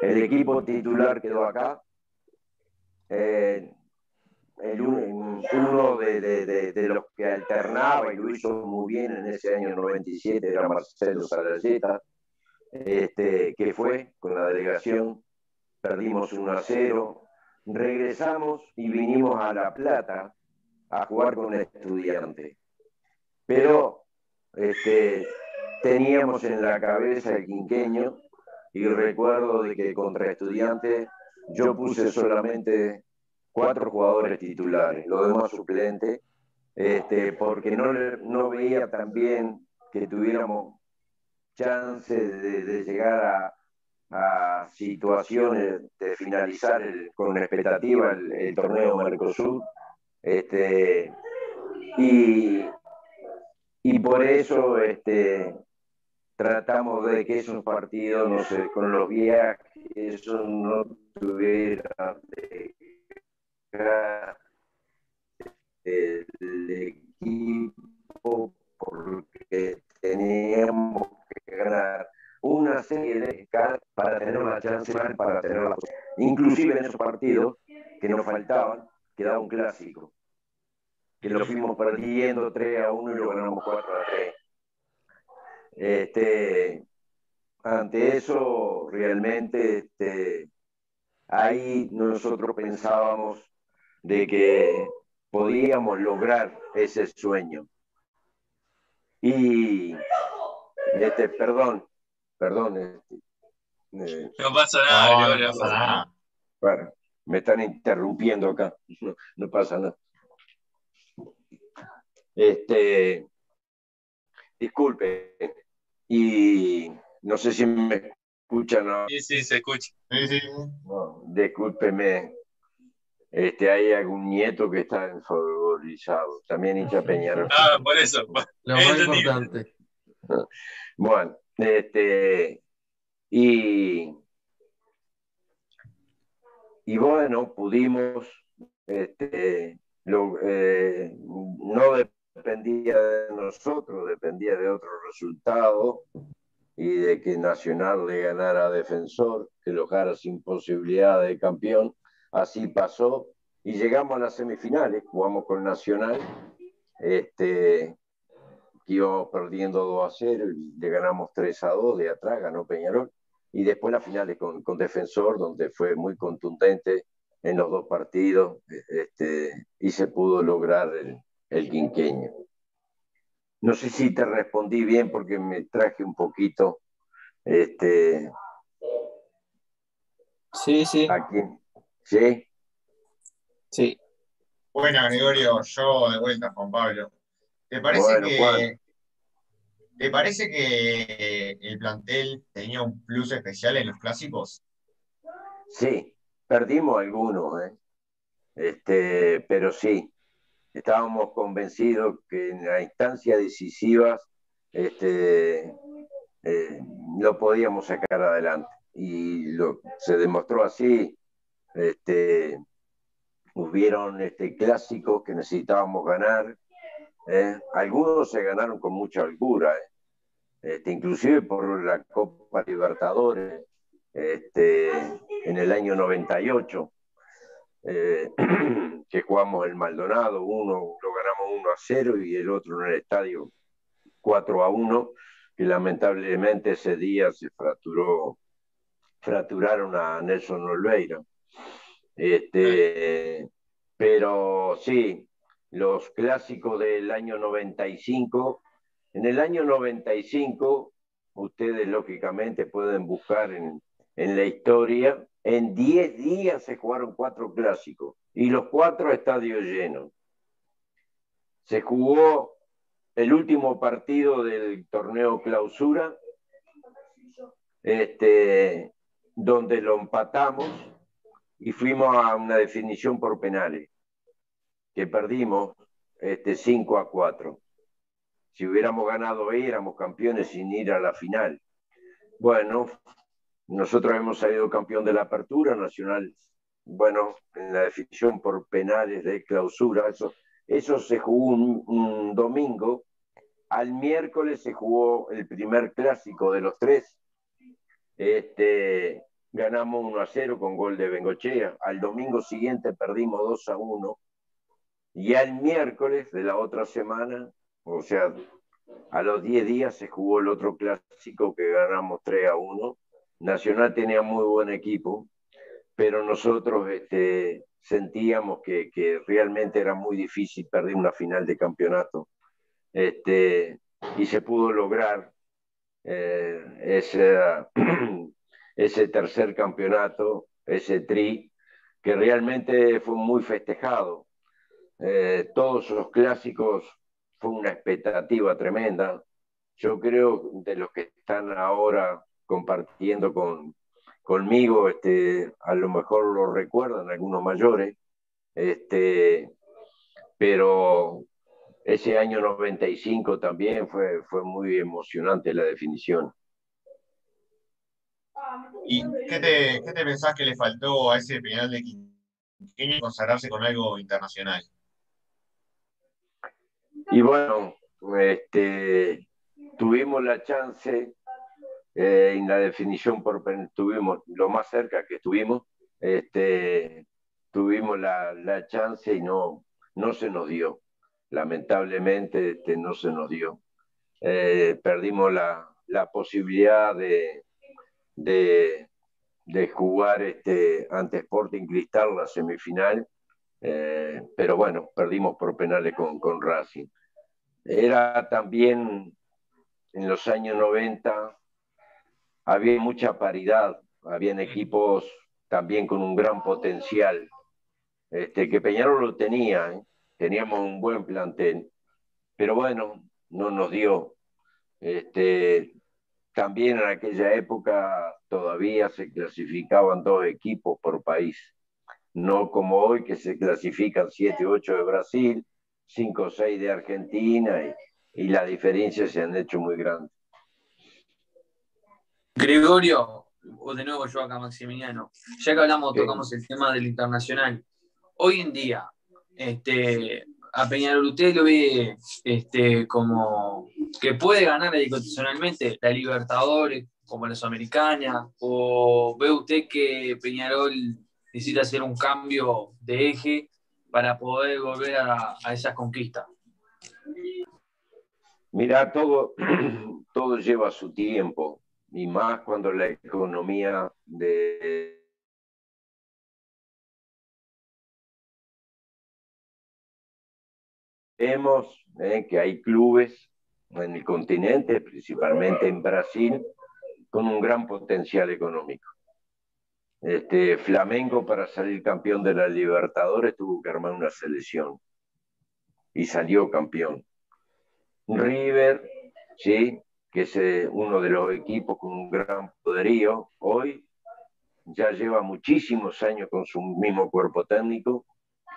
El equipo titular quedó acá. Eh, el, uno de, los que alternaba y lo hizo muy bien en ese año 97 era Marcelo Salayeta, este, que fue con la delegación, perdimos 1 a 0, regresamos y vinimos a La Plata a jugar con el estudiante. Pero este, teníamos en la cabeza el quinqueño y recuerdo de que contra estudiantes yo puse solamente cuatro jugadores titulares, los demás suplentes, este, porque no, no veía también que tuviéramos chance de, llegar a, situaciones de finalizar con expectativa el, torneo Mercosur. Este, y, y por eso este, tratamos de que esos partidos, no sé, con los viajes, eso no tuviera del equipo porque teníamos que ganar una serie de para tener una chance para tener inclusive en esos partidos que nos faltaban quedaba un clásico que lo fuimos perdiendo 3 a 1 y lo ganamos 4 a 3 este ante eso realmente este, ahí nosotros pensábamos de que podíamos lograr ese sueño. Y, este, perdón, perdón. Este, eh, no pasa nada, no, pasa nada. Bueno, me están interrumpiendo acá, no, pasa nada. Este, disculpe, y no sé si me escuchan. ¿no? Sí, sí, se escucha. Sí, sí. discúlpeme. Este, hay algún nieto que está desfavorizado. También hincha Peñarol. Ah, por eso. Lo más importante. Bueno, este, y, y bueno, pudimos, este, lo, eh, no dependía de nosotros, dependía de otro resultado y de que Nacional le ganara a Defensor, que lo dejara sin posibilidad de campeón. Así pasó y llegamos a las semifinales, jugamos con Nacional, este, íbamos perdiendo 2 a 0 y le ganamos 3 a 2 de atrás, ganó Peñarol. Y después las finales con, con Defensor, donde fue muy contundente en los dos partidos este, y se pudo lograr el, el quinqueño. No sé si te respondí bien porque me traje un poquito. Este, sí, sí. Aquí. ¿Sí? Sí. Bueno, Gregorio, yo de vuelta, Juan Pablo. ¿Te parece que ¿Te parece que el plantel tenía un plus especial en los clásicos? Sí, perdimos algunos, ¿eh? este, pero sí estábamos convencidos que en la instancia decisiva este, eh, lo podíamos sacar adelante. Y lo, se demostró así. Este, hubieron este, clásicos que necesitábamos ganar. ¿eh? Algunos se ganaron con mucha holgura, ¿eh? este, inclusive por la Copa Libertadores este, en el año 98. Eh, que jugamos el Maldonado, uno lo ganamos 1 a 0 y el otro en el estadio 4 a 1, que lamentablemente ese día se fracturó, fracturaron a Nelson Olveira. Este, pero sí, los clásicos del año 95, en el año 95, ustedes lógicamente pueden buscar en, en la historia en 10 días se jugaron cuatro clásicos y los cuatro estadios llenos. Se jugó el último partido del torneo clausura, este, donde lo empatamos y fuimos a una definición por penales, que perdimos este, 5 a 4. Si hubiéramos ganado éramos campeones sin ir a la final. Bueno, nosotros hemos salido campeón de la apertura nacional, bueno, en la definición por penales de clausura, eso, eso se jugó un, domingo. Al miércoles se jugó el primer clásico de los tres. Este, ganamos 1 a 0 con gol de Bengochea. Al domingo siguiente perdimos 2 a 1. Y al miércoles de la otra semana, o sea, a los 10 días se jugó el otro clásico que ganamos 3 a 1 Nacional tenía muy buen equipo, pero nosotros este, sentíamos que, realmente era muy difícil perder una final de campeonato. Este, y se pudo lograr eh, ese, tercer campeonato, ese tri, que realmente fue muy festejado. Eh, todos los clásicos fue una expectativa tremenda. Yo creo de los que están ahora compartiendo con, conmigo, este, a lo mejor lo recuerdan algunos mayores, este, pero ese año 95 también fue, fue muy emocionante la definición. ¿Y qué te, qué te pensás que le faltó a ese penal de Quinqueño consagrarse con algo internacional? Y bueno, este, tuvimos la chance eh, en la definición por tuvimos lo más cerca que estuvimos, este, tuvimos la, la, chance y no, no se nos dio. Lamentablemente este, no se nos dio. Eh, perdimos la, la posibilidad de, de, de, jugar este, ante Sporting Cristal la semifinal, eh, pero bueno, perdimos por penales con, con Racing. Era también en los años 90 había mucha paridad, habían equipos también con un gran potencial, este, que Peñarol lo tenía, ¿eh? teníamos un buen plantel, pero bueno, no nos dio. Este, también en aquella época todavía se clasificaban dos equipos por país, no como hoy que se clasifican siete, ocho de Brasil, cinco o seis de Argentina y, y las diferencias se han hecho muy grandes. Gregorio, o de nuevo yo acá, Maximiliano, ya que hablamos, tocamos el tema del internacional, hoy en día, este, a Peñarol usted lo ve este, como que puede ganar incondicionalmente la Libertadores, como la Sudamericana, o ve usted que Peñarol necesita hacer un cambio de eje para poder volver a, a esas conquistas? Mira, todo, todo lleva su tiempo y más cuando la economía de vemos eh, que hay clubes en el continente, principalmente en Brasil, con un gran potencial económico. Este, Flamengo para salir campeón de la Libertadores tuvo que armar una selección y salió campeón. River, sí, que es eh, uno de los equipos con un gran poderío, hoy ya lleva muchísimos años con su mismo cuerpo técnico,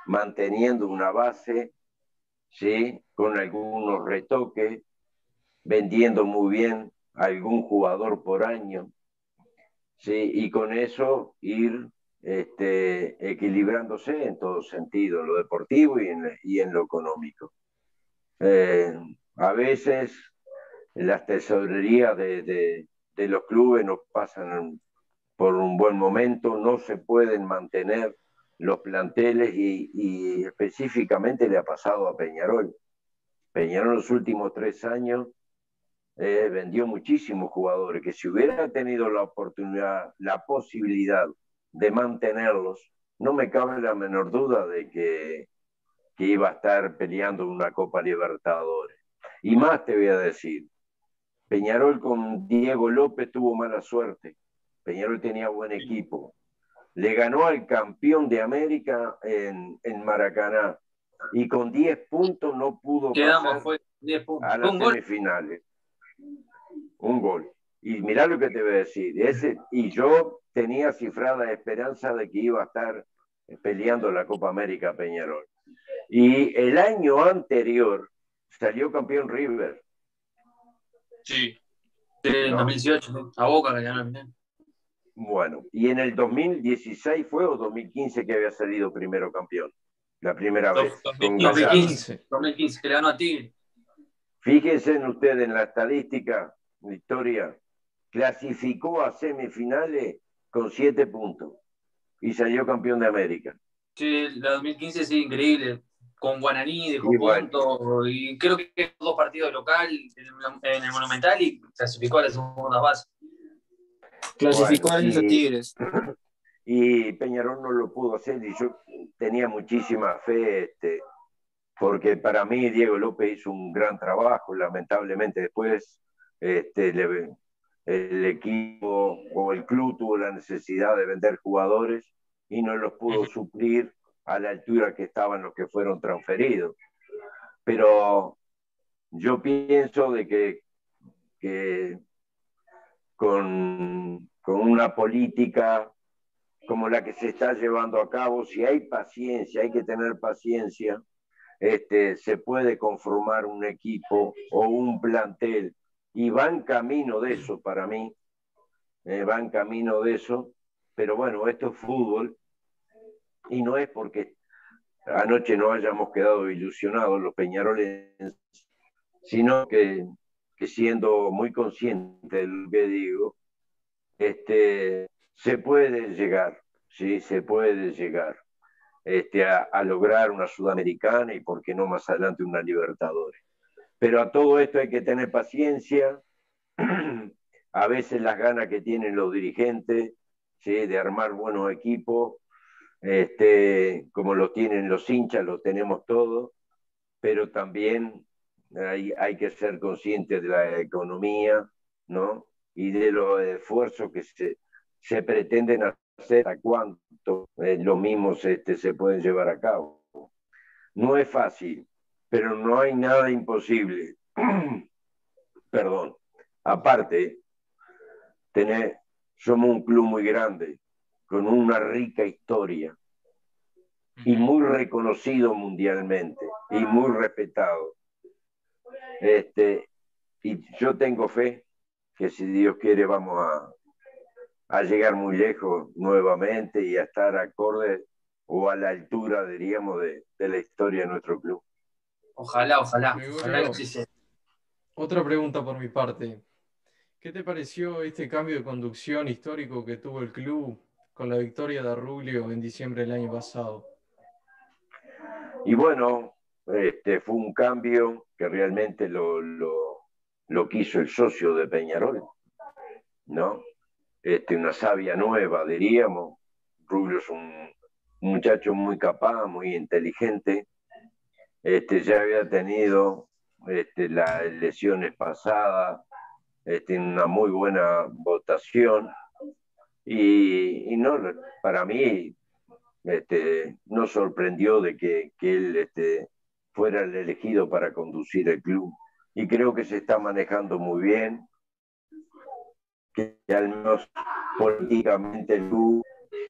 manteniendo una base, ¿sí? con algunos retoques, vendiendo muy bien a algún jugador por año, ¿sí? y con eso ir este, equilibrándose en todo sentido, en lo deportivo y en, y en lo económico. Eh, a veces las tesorerías de, de, los clubes nos pasan por un buen momento, no se pueden mantener los planteles y, específicamente le ha pasado a Peñarol. Peñarol los últimos tres años eh, vendió muchísimos jugadores que si hubiera tenido la oportunidad, la posibilidad de mantenerlos, no me cabe la menor duda de que, que iba a estar peleando una Copa Libertadores. Y más te voy a decir, Peñarol con Diego López tuvo mala suerte. Peñarol tenía buen equipo. Le ganó al campeón de América en, en Maracaná y con 10 puntos no pudo Quedamos, fue 10 puntos. a las ¿Un semifinales. Gol? Un gol. Y mirá lo que te voy a decir. Ese, y yo tenía cifrada esperanza de que iba a estar peleando la Copa América Peñarol. Y el año anterior salió campeón River Sí. En 2018, a Boca que ganó el Bueno, y en el 2016 fue o 2015 que había salido primero campeón. La primera vez. 2015. 2015, que le ganó a Tigre. Fíjense en ustedes en la estadística, Victoria, clasificó a semifinales con siete puntos y salió campeón de América. Sí, la 2015 sí, increíble con Guaraní, dejó puntos, y creo que dos partidos local en el Monumental y clasificó a la segunda base. Clasificó a los Tigres. Y Peñarol no lo pudo hacer y yo tenía muchísima fe, este, porque para mí Diego López hizo un gran trabajo, lamentablemente después este, le, el equipo o el club tuvo la necesidad de vender jugadores y no los pudo suplir a la altura que estaban los que fueron transferidos. Pero yo pienso de que, con, con una política como la que se está llevando a cabo, si hay paciencia, hay que tener paciencia, este, se puede conformar un equipo o un plantel y va en camino de eso para mí, eh, va en camino de eso, pero bueno, esto es fútbol y no es porque anoche no hayamos quedado ilusionados los Peñaroles, sino que, que siendo muy consciente de lo que digo, este, se puede llegar, sí, se puede llegar este, a, a, lograr una sudamericana y, por qué no, más adelante una Libertadores. Pero a todo esto hay que tener paciencia, a veces las ganas que tienen los dirigentes ¿sí? de armar buenos equipos, este, como lo tienen los hinchas, lo tenemos todos, pero también hay, hay que ser conscientes de la economía, ¿no? Y de los esfuerzos que se, se pretenden hacer, a cuánto eh, los mismos este, se pueden llevar a cabo. No es fácil, pero no hay nada imposible. Perdón. Aparte, tener, somos un club muy grande, con una rica historia y muy reconocido mundialmente y muy respetado. Este, y yo tengo fe que si Dios quiere vamos a, a llegar muy lejos nuevamente y a estar acorde o a la altura, diríamos, de, de la historia de nuestro club. Ojalá, ojalá. ojalá Otra pregunta por mi parte. ¿Qué te pareció este cambio de conducción histórico que tuvo el club con la victoria de Rubio en diciembre del año pasado? Y bueno, este, fue un cambio que realmente lo, lo, quiso el socio de Peñarol, ¿no? Este, una savia nueva, diríamos. Rubio es un, un muchacho muy capaz, muy inteligente. Este, ya había tenido este, las lesiones pasadas, este, una muy buena votación y, y no, para mí este, no sorprendió de que, que él este, fuera el elegido para conducir el club. Y creo que se está manejando muy bien, que al menos políticamente el club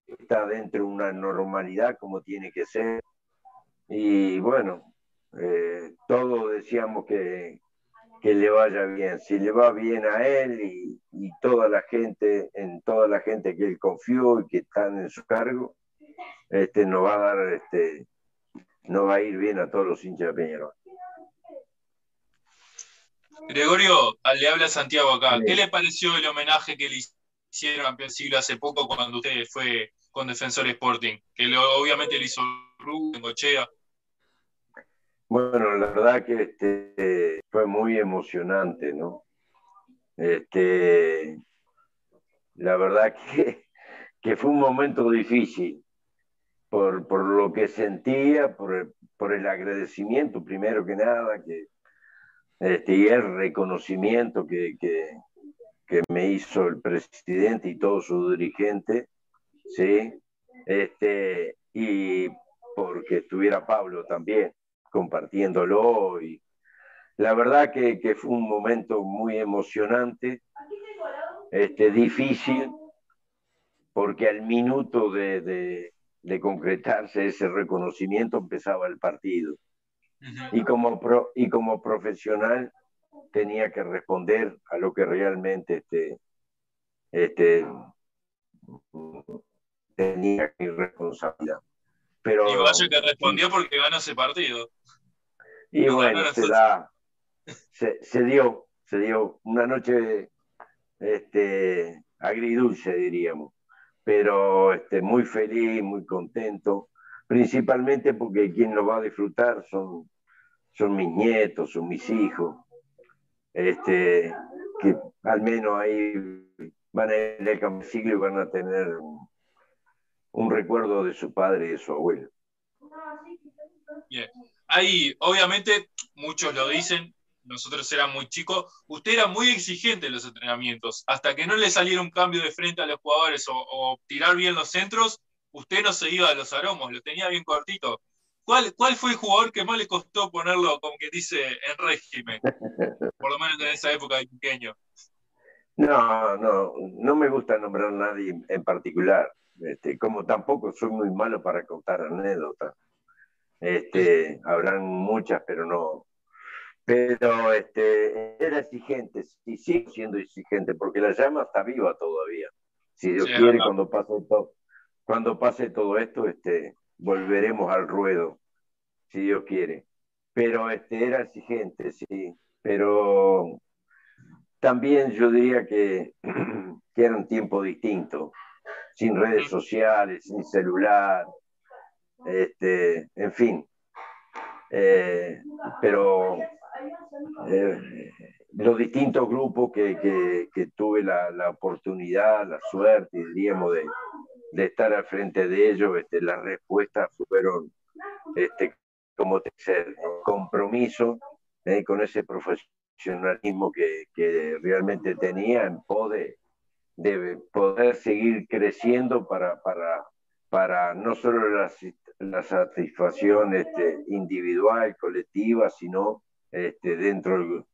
está dentro de una normalidad como tiene que ser. Y bueno, eh, todos decíamos que, que le vaya bien. Si le va bien a él y, y, toda la gente, en toda la gente que él confió y que están en su cargo, este, nos va a dar, este, nos va a ir bien a todos los hinchas de Peñarol. Gregorio, le habla Santiago acá. Sí. ¿Qué le pareció el homenaje que le hicieron a campeón siglo hace poco cuando usted fue con Defensor Sporting? Que lo, obviamente le hizo Rubén Gochea. Bueno, la verdad que este, fue muy emocionante, ¿no? Este, la verdad que, que fue un momento difícil por, por lo que sentía, por el, por el, agradecimiento primero que nada, que, este, y el reconocimiento que, que, que, me hizo el presidente y todo su dirigente, ¿sí? Este, y porque estuviera Pablo también compartiéndolo y la verdad que, que, fue un momento muy emocionante, este, difícil, porque al minuto de, de, de, concretarse ese reconocimiento empezaba el partido. Y, como pro, y como profesional tenía que responder a lo que realmente este, este, tenía mi responsabilidad. Pero, y vaya que respondió porque ganó ese partido. Y no, bueno, no se, da, se, se, dio, se dio una noche este, agridulce, diríamos, pero este, muy feliz, muy contento, principalmente porque quien lo va a disfrutar son, son mis nietos, son mis hijos, este, que al menos ahí van a ir al siglo y van a tener un, un recuerdo de su padre y de su abuelo. Bien. Ahí, obviamente, muchos lo dicen, nosotros éramos muy chicos, usted era muy exigente en los entrenamientos, hasta que no le saliera un cambio de frente a los jugadores o, o tirar bien los centros, usted no se iba a los aromos, lo tenía bien cortito. ¿Cuál, ¿Cuál fue el jugador que más le costó ponerlo, como que dice, en régimen? Por lo menos en esa época de pequeño. No, no, no me gusta nombrar a nadie en particular. Este, como tampoco soy muy malo para contar anécdotas. Este, habrán muchas, pero no. Pero este, era exigente, y sigo siendo exigente, porque la llama está viva todavía. Si Dios sí, quiere, no. cuando pase todo, cuando pase todo esto, este, volveremos al ruedo. si Dios quiere. Pero este, era exigente, sí. Pero también yo diría que, que era un tiempo distinto, sin redes sociales, sin celular, este, en fin. Eh, pero eh, los distintos grupos que, tuve la, oportunidad, la suerte, diríamos, de, de, estar al frente de ellos, este, las respuestas fueron este, como tercer compromiso eh, con ese profesionalismo que, realmente tenía en poder de, poder seguir creciendo para, para, para no solo la, la satisfacción este, individual, colectiva, sino este, dentro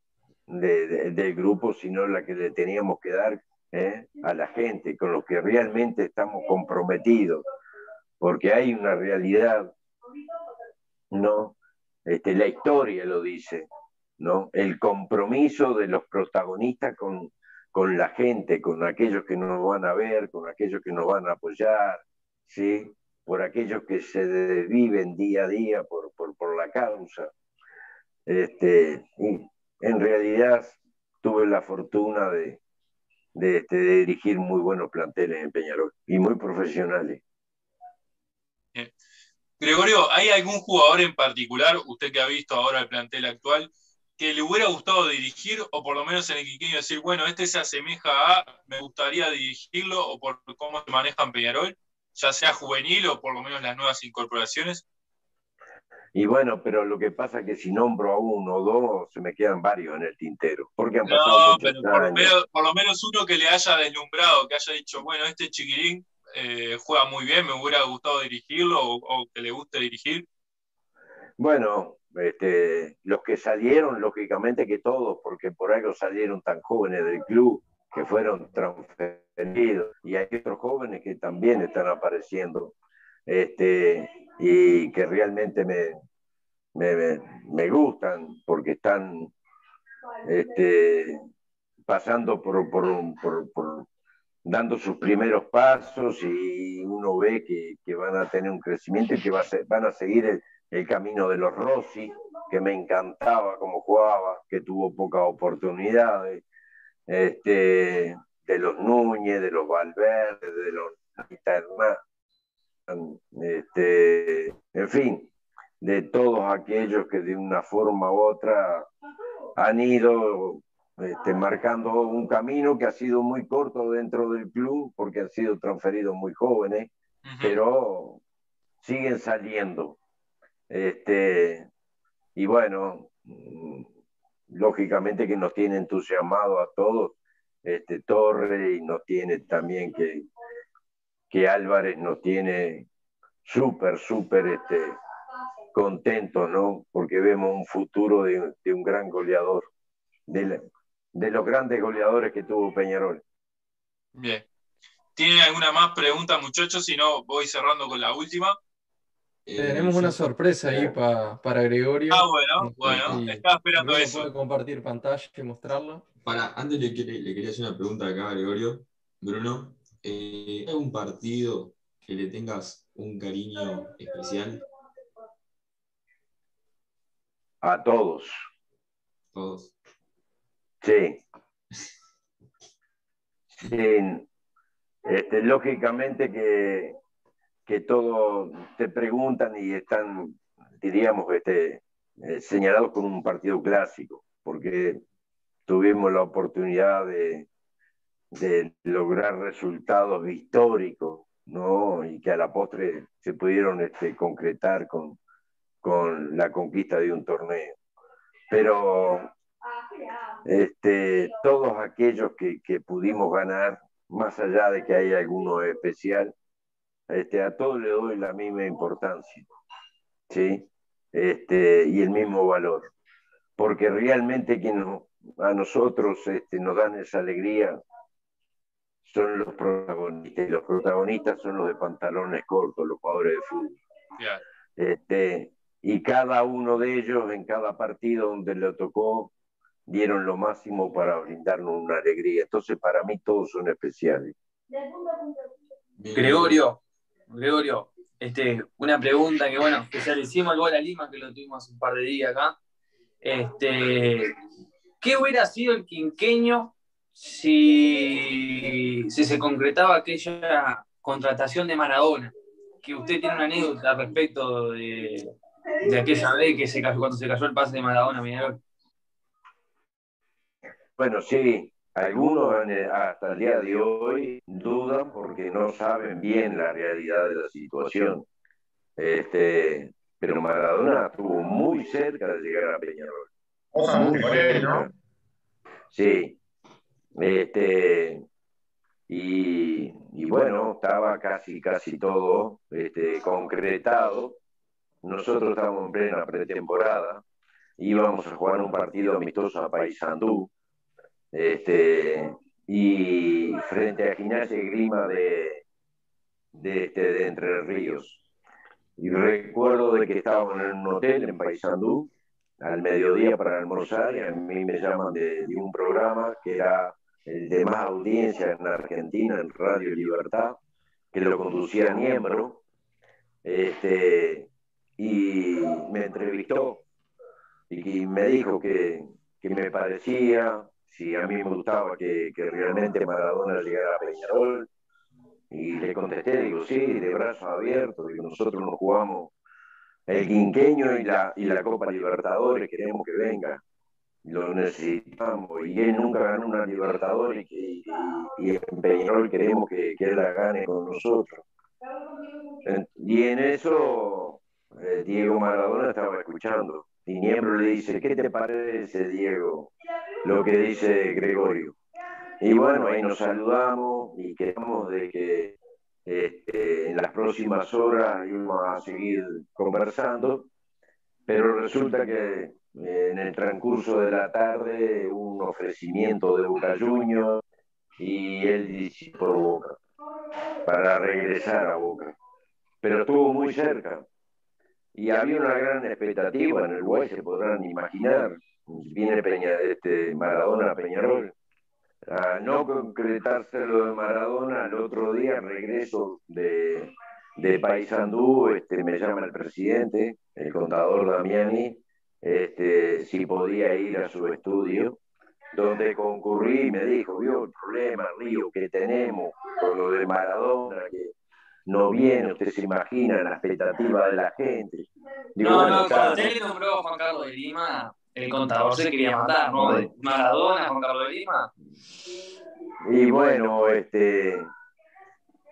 del grupo, sino la que le teníamos que dar eh, a la gente, con los que realmente estamos comprometidos, porque hay una realidad, ¿no? Este, la historia lo dice, ¿no? El compromiso de los protagonistas con, con la gente, con aquellos que nos van a ver, con aquellos que nos van a apoyar, ¿sí? Por aquellos que se viven día a día por, por, por la causa. Este, en realidad tuve la fortuna de, este, de, dirigir muy buenos planteles en Peñarol y muy profesionales. Gregorio, ¿hay algún jugador en particular, usted que ha visto ahora el plantel actual, que le hubiera gustado dirigir o por lo menos en el Quiqueño decir, bueno, este se asemeja a, me gustaría dirigirlo o por cómo se maneja en Peñarol, ya sea juvenil o por lo menos las nuevas incorporaciones? Y bueno, pero lo que pasa es que si nombro a uno o dos, se me quedan varios en el tintero. Porque han pasado no, pero por, lo menos uno que le haya deslumbrado, que haya dicho, bueno, este chiquirín eh, juega muy bien, me hubiera gustado dirigirlo o, que le guste dirigir. Bueno, este, los que salieron, lógicamente que todos, porque por algo salieron tan jóvenes del club, que fueron transferidos. Y hay otros jóvenes que también están apareciendo. Este, y que realmente me, me, gustan porque están este, pasando por, por, dando sus primeros pasos y uno ve que, van a tener un crecimiento y que va van a seguir el, camino de los Rossi, que me encantaba como jugaba, que tuvo pocas oportunidades, este, de los Núñez, de los Valverde, de los este, en fin, de todos aquellos que de una forma u otra han ido este, marcando un camino que ha sido muy corto dentro del club porque han sido transferidos muy jóvenes, pero siguen saliendo. Este, y bueno, mm, lógicamente que nos tiene entusiasmado a todos este, Torre y nos tiene también que, que Álvarez nos tiene súper, súper este, contentos, ¿no? Porque vemos un futuro de, un gran goleador, de, de, los grandes goleadores que tuvo Peñarol. Bien. ¿Tienen alguna más pregunta, muchachos? Si no, voy cerrando con la última. Eh, Tenemos una sorpresa ahí para Gregorio. Ah, bueno, bueno, estaba esperando eso. Puede compartir pantalla y mostrarla. Para, antes le, le, quería hacer una pregunta acá a Gregorio. Bruno, eh, ¿hay un partido que le tengas un cariño especial? A todos. Todos. Sí. Este, lógicamente que, que todos te preguntan y están, diríamos, este, eh, señalados con un partido clásico, porque tuvimos la oportunidad de, de lograr resultados históricos, ¿no? Y que a la postre se pudieron este, concretar con, con la conquista de un torneo. Pero este, todos aquellos que, que pudimos ganar, más allá de que haya alguno especial, este, a todos le doy la misma importancia, ¿sí? Este, y el mismo valor, porque realmente quien a nosotros este, nos dan esa alegría son los protagonistas, y los protagonistas son los de pantalones cortos, los jugadores de fútbol. Este, y cada uno de ellos en cada partido donde le tocó dieron lo máximo para brindarnos una alegría. Entonces para mí todos son especiales. Gregorio, Gregorio, este, una pregunta que, bueno, que ya le hicimos al a Lima, que lo tuvimos un par de días acá. Este, ¿Qué hubiera sido el quinqueño si, se concretaba aquella contratación de Maradona? Que usted tiene una anécdota respecto de, de aquella vez que se cayó, cuando se cayó el pase de Maradona, Bueno, sí, algunos hasta el día de hoy dudan porque no saben bien la realidad de la situación. Este, pero Maradona estuvo muy cerca de llegar a Peñarol. Muy cerca. Sí. Este, y, y, bueno, estaba casi, casi todo este, concretado. Nosotros estábamos en plena pretemporada. Íbamos a jugar un partido amistoso a Paysandú este, y frente a Gimnasia y Grima de, de, este, de Entre Ríos. Y recuerdo de que estábamos en un hotel en Paysandú al mediodía para almorzar y a mí me llaman de, un programa que era el de más audiencia en Argentina, en Radio Libertad, que lo conducía Niembro, este, y me entrevistó y me dijo que, que me parecía si a mí me gustaba que, que realmente Maradona llegara a Peñarol. Y le contesté, digo, sí, de brazos abiertos, y nosotros nos jugamos el quinqueño y la, y la Copa Libertadores, queremos que venga, lo necesitamos, y él nunca ganó una Libertadores, y, y, en Peñarol queremos que, que, él la gane con nosotros. Y en eso eh, Diego Maradona estaba escuchando, y Niembro le dice, ¿qué te parece, Diego? lo que dice Gregorio. Y bueno, ahí nos saludamos y quedamos de que este, en las próximas horas íbamos a seguir conversando, pero resulta que en el transcurso de la tarde un ofrecimiento de Boca Juniors y él disipó Boca para regresar a Boca. Pero estuvo muy cerca y había una gran expectativa en el Uruguay, se podrán imaginar, viene Peña, este, Maradona Peñarol. A no concretarse lo de Maradona, al otro día regreso de, de Paysandú, este, me llama el presidente, el contador Damiani, este, si podía ir a su estudio, donde concurrí y me dijo, vio el problema, Río, que tenemos con lo de Maradona, que no viene, usted se imagina la expectativa de la gente. no, no, cuando usted le nombró a Juan Carlos de Lima, el contador se quería matar, ¿no? De Maradona, Juan Carlos de Lima. Y bueno, este,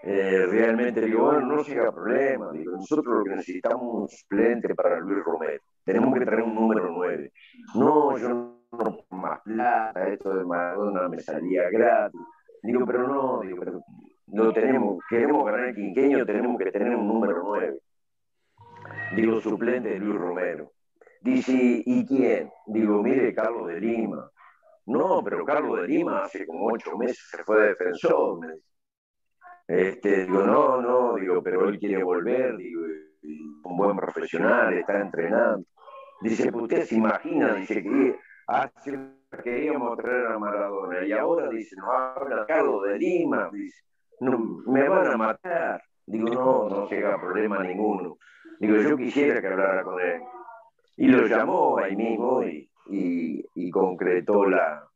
eh, realmente digo, bueno, no llega problema. Digo, nosotros lo que necesitamos es un suplente para Luis Romero. Tenemos que tener un número 9. No, yo no más plata, esto de Maradona me salía gratis. Digo, pero no, digo, pero no tenemos, queremos ganar el quinqueño, tenemos que tener un número 9. Digo, suplente de Luis Romero. Dice, ¿y quién? Digo, mire, Carlos de Lima. No, pero Carlos de Lima hace como ocho meses se fue defensor. Me dice. Este, digo, no, no, digo, pero él quiere volver, digo, un buen profesional, está entrenando. Dice, pues usted se imagina, dice que hace queríamos traer a Maradona y ahora dice, no habla Carlos de Lima, dice, no, me van a matar. Digo, no, no llega problema ninguno. Digo, yo quisiera que hablara con él. Y lo llamó ahí mismo y, y, concretó la,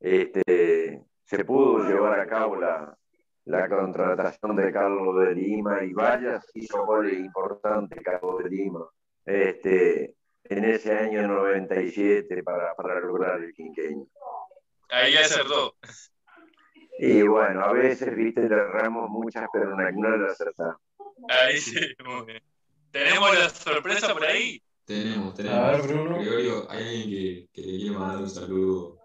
este, se pudo llevar a cabo la, la contratación de Carlos de Lima y vaya, hizo goles importante Carlos de Lima este, en ese año 97 para, para lograr el quinqueño. Ahí acertó. Y bueno, a veces, viste, le erramos muchas, pero en algunas las acertamos. Ahí sí, muy bien. ¿Tenemos la sorpresa por ahí? Tenemos, tenemos. A ver, Bruno. Gregorio, hay alguien que, que le quiere mandar un saludo.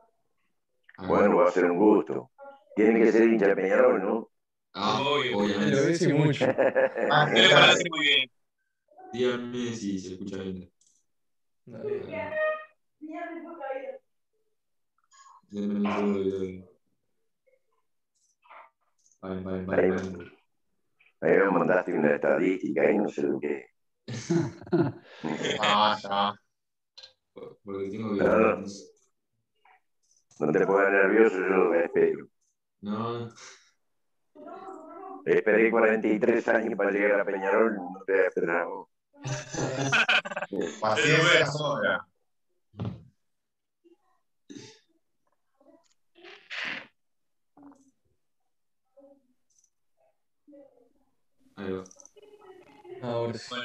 Bueno, va a ser un gusto. Tiene que ser hincha de Peñarol, ¿no? Ah, obviamente. Lo dice mucho. ah, me parece muy bien. Díganme si se escucha bien. Denme un Ahí me mandaste una estadística y no sé lo que ah, ya. Porque tengo que. No, no te pongas nervioso, yo lo espero. No. Esperé 43 años para llegar a Peñarol, no te esperado. Paciencia sobra. Ahí va. Ahora sí.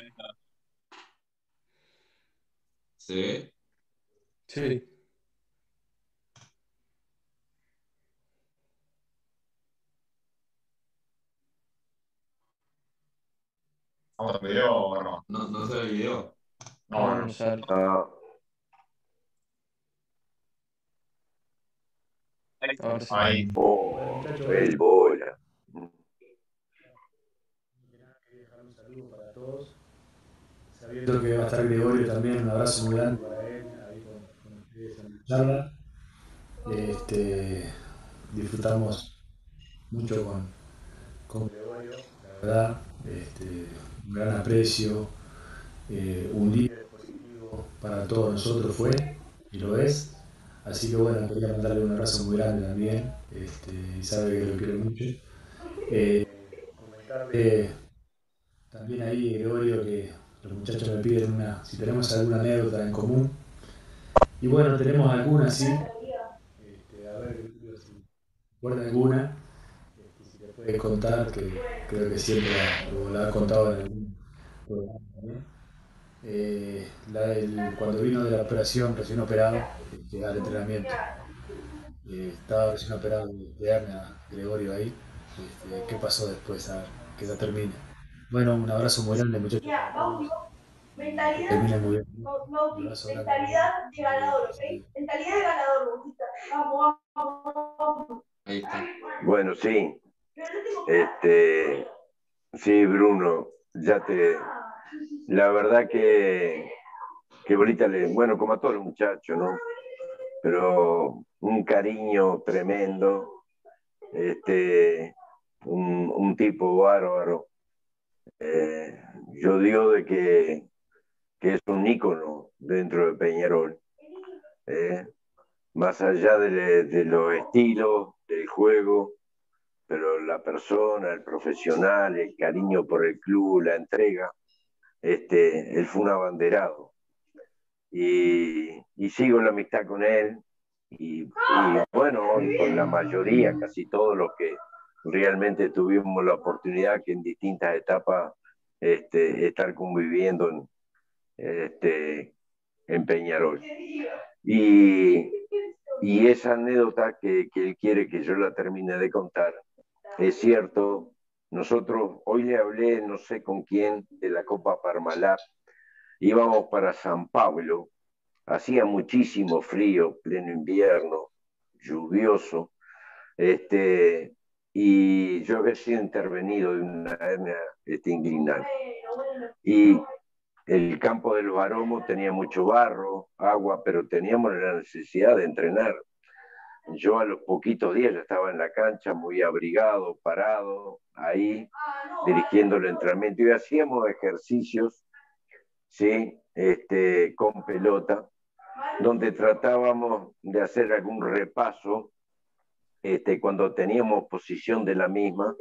¿Se ve? Sí. ¿Vamos a video o no? ¿No, no se ve el video? No, no. No sale. Ah. Ahí. oh, el bola. dejar un saludo para todos. Sabiendo que va a estar Gregorio también, un abrazo muy grande para él, ahí con, ustedes en la charla. Este, disfrutamos mucho con, con Gregorio, la verdad, este, un gran aprecio, eh, un líder positivo para todos nosotros fue y lo es. Así que bueno, quería mandarle un abrazo muy grande también, este, y sabe que lo quiero mucho. Eh, comentarle también ahí, Gregorio, que los muchachos me piden una, si tenemos alguna anécdota en común. Y bueno, tenemos alguna, sí. Este, a ver, si recuerda alguna, este, si te puedes contar, que creo que siempre la, la has contado en algún programa también. Eh, la del- cuando vino de la operación, recién operado, este, al entrenamiento. Eh, estaba recién operado de hernia, Gregorio ahí. Este, ¿Qué pasó después? A ver, que ya termine. Bueno, un abrazo muy grande, muchachos. Mentalidad, mentalidad de ganador, ¿ok? Mentalidad de ganador, Bautista. Vamos, vamos, vamos. Ahí está. Bueno, sí, este, sí, Bruno, ya te, la verdad que, que Bolita le, bueno, como a todos los muchachos, ¿no? Pero un cariño tremendo, este, un, un tipo bárbaro. Eh, yo digo de que, que es un ícono dentro de Peñarol. ¿eh? Más allá de, de los estilos, del juego, pero la persona, el profesional, el cariño por el club, la entrega, este, él fue un abanderado. Y, y sigo la amistad con él, y, y bueno, con la mayoría, casi todos los que realmente tuvimos la oportunidad que en distintas etapas este, estar conviviendo en, este, Peñarol. Y, y esa anécdota que, que él quiere que yo la termine de contar, es cierto, nosotros, hoy le hablé, no sé con quién, de la Copa Parmalat, íbamos para San Pablo, hacía muchísimo frío, pleno invierno, lluvioso, este, y yo había sido intervenido de una hernia este, inguinal. Y el campo de los tenía mucho barro, agua, pero teníamos la necesidad de entrenar. Yo a los poquitos días ya estaba en la cancha, muy abrigado, parado, ahí, dirigiendo el entrenamiento y hacíamos ejercicios, ¿sí? Este, con pelota, donde tratábamos de hacer algún repaso este, cuando teníamos posición de la misma,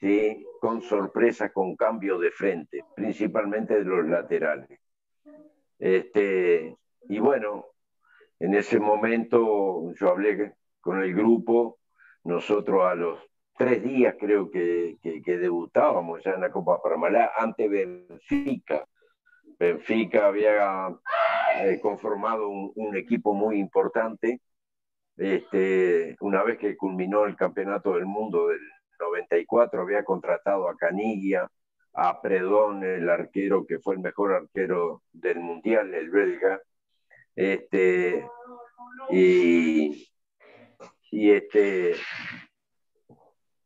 ¿sí? con sorpresas, con cambio de frente, principalmente de los laterales. Este, y bueno, en ese momento yo hablé con el grupo, nosotros a los tres días creo que, que, que debutábamos ya en la Copa Parmalá ante Benfica. Benfica había eh, conformado un, un, equipo muy importante. Este, una vez que culminó el campeonato del mundo del 94, había contratado a Caniglia, a Predón, el arquero que fue el mejor arquero del mundial, el belga. Este, y, y, este,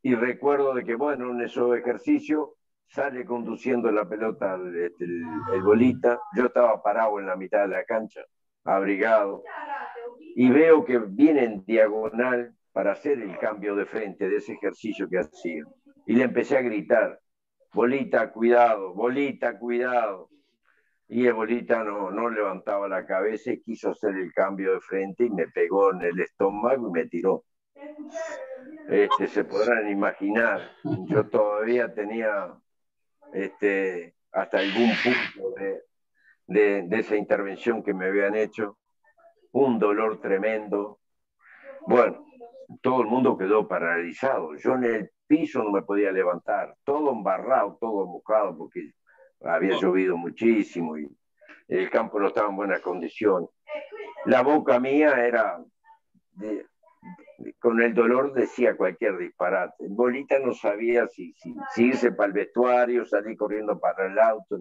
y recuerdo de que, bueno, en esos ejercicios sale conduciendo la pelota este, el, el, bolita, yo estaba parado en la mitad de la cancha, abrigado, y veo que viene en diagonal para hacer el cambio de frente de ese ejercicio que hacía. Y le empecé a gritar, bolita, cuidado, bolita, cuidado. Y el bolita no, no levantaba la cabeza y quiso hacer el cambio de frente y me pegó en el estómago y me tiró. este, se podrán imaginar, yo todavía tenía este, hasta algún punto de, de, esa intervención que me habían hecho, un dolor tremendo. Bueno, todo el mundo quedó paralizado. Yo en el piso no me podía levantar, todo embarrado, todo mojado, porque había llovido muchísimo y el campo no estaba en buena condición. La boca mía era, con el dolor decía cualquier disparate. Bolita no sabía si, si, irse para el vestuario, salir corriendo para el auto,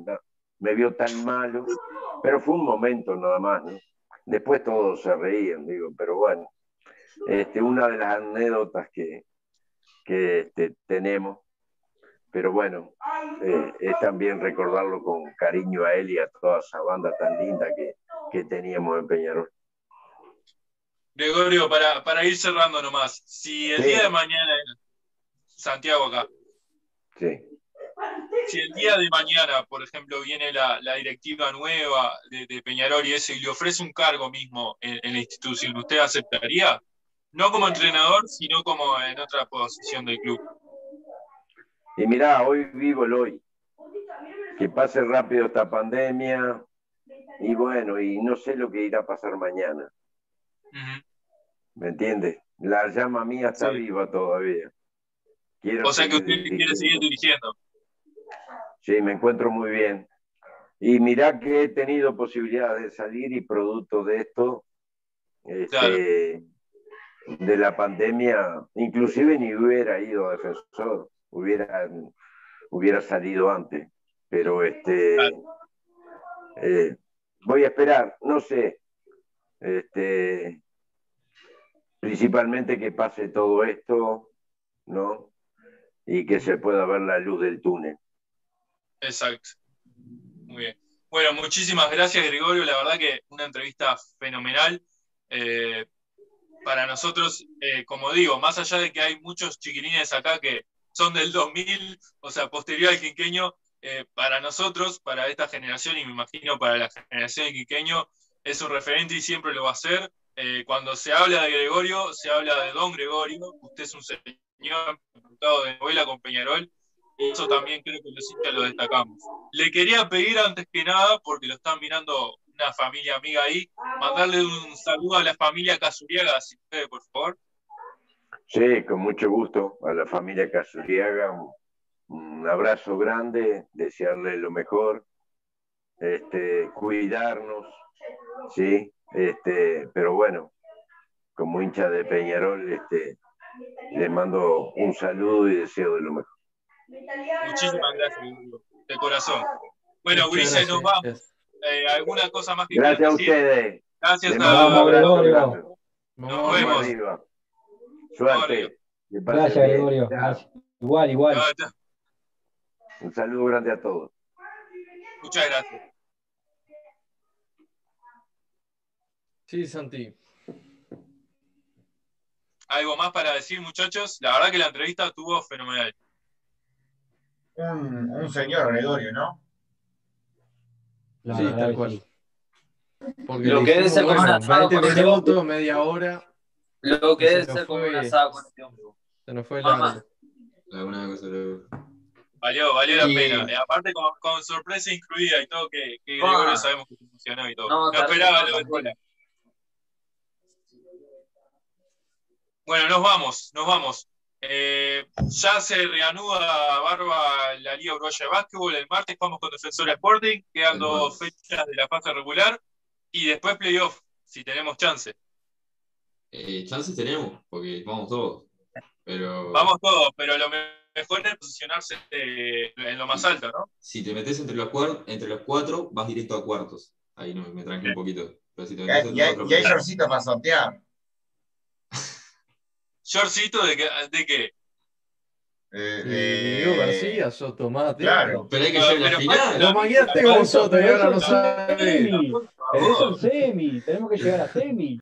me vio tan malo, pero fue un momento nada más. Después todos se reían, digo, pero bueno, este, una de las anécdotas que, que este, tenemos pero bueno, eh, es también recordarlo con cariño a él y a toda esa banda tan linda que, que teníamos en Peñarol. Gregorio, para, para ir cerrando nomás, si el día de mañana, Santiago acá, sí. Si el día de mañana, por ejemplo, viene la, la directiva nueva de, de, Peñarol y ese y le ofrece un cargo mismo en, en la institución, ¿usted aceptaría? No como entrenador, sino como en otra posición del club. Y mirá, hoy vivo el hoy. Que pase rápido esta pandemia y bueno, y no sé lo que irá a pasar mañana. ¿Me entiendes? La llama mía está viva todavía. o sea que usted quiere seguir dirigiendo. Sí, me encuentro muy bien. Y mirá que he tenido posibilidad de salir y producto de esto, este, de la pandemia, inclusive ni hubiera ido a defensor hubiera, hubiera salido antes. Pero este, eh, voy a esperar, no sé, este, principalmente que pase todo esto, ¿no? Y que se pueda ver la luz del túnel. Exacto. Muy bien. Bueno, muchísimas gracias, Gregorio. La verdad que una entrevista fenomenal. Eh, para nosotros, eh, como digo, más allá de que hay muchos chiquilines acá que son del 2000, o sea, posterior al quinqueño, eh, para nosotros, para esta generación y me imagino para la generación de quinqueño, es un referente y siempre lo va a ser. Eh, cuando se habla de Gregorio, se habla de Don Gregorio, usted es un señor diputado de novela con Peñarol, eso también creo que los hinchas lo destacamos. Le quería pedir antes que nada, porque lo están mirando una familia amiga ahí, mandarle un saludo a la familia Casuriaga, si puede, por favor. Sí, con mucho gusto a la familia Casuriaga, un, abrazo grande, desearle lo mejor, este, cuidarnos, sí, este, pero bueno, como hincha de Peñarol, este, les mando un saludo y deseo de lo mejor. Muchísimas gracias, de corazón. Bueno, Ulises, nos vamos. Eh, ¿Alguna cosa más que Gracias a ustedes. Gracias a todos. Nos vemos. Suerte. Gracias, Gregorio. Igual, igual. Un saludo grande a todos. Muchas gracias. Sí, Santi. ¿Algo más para decir, muchachos? La verdad que la entrevista estuvo fenomenal. Un, un señor Gregorio, ¿no? sí, tal cual. Porque lo que debe ser como bueno, 20 minutos, media hora. Lo que debe ser como un asado con este hombre. Se nos fue la. Alguna cosa. Valió, valió la pena. Y aparte con, con, sorpresa incluida y todo, que, que Gregorio ah. sabemos que funcionó y todo. No, no esperaba lo de. Bueno, nos vamos, nos vamos. Eh, ya se reanuda Barba la Liga Uruguaya de Básquetbol. El martes vamos con Defensora Sporting, quedan dos fechas de la fase regular y después playoff, si tenemos chance. Eh, chances tenemos, porque vamos todos. Pero... Vamos todos, pero lo mejor es posicionarse eh, en lo más alto, ¿no? Si te metes entre los, entre los cuatro, vas directo a cuartos. Ahí no, me tranqué un poquito. Pero si te y, hay, y hay para sortear. ¿Shortcito de, qué? de qué? Eh, eh, García, Soto, Mate. Claro. Pero hay que llegar a la final. Lo tengo un Soto y ahora no sabe. Es un semi, tenemos que llegar a semi.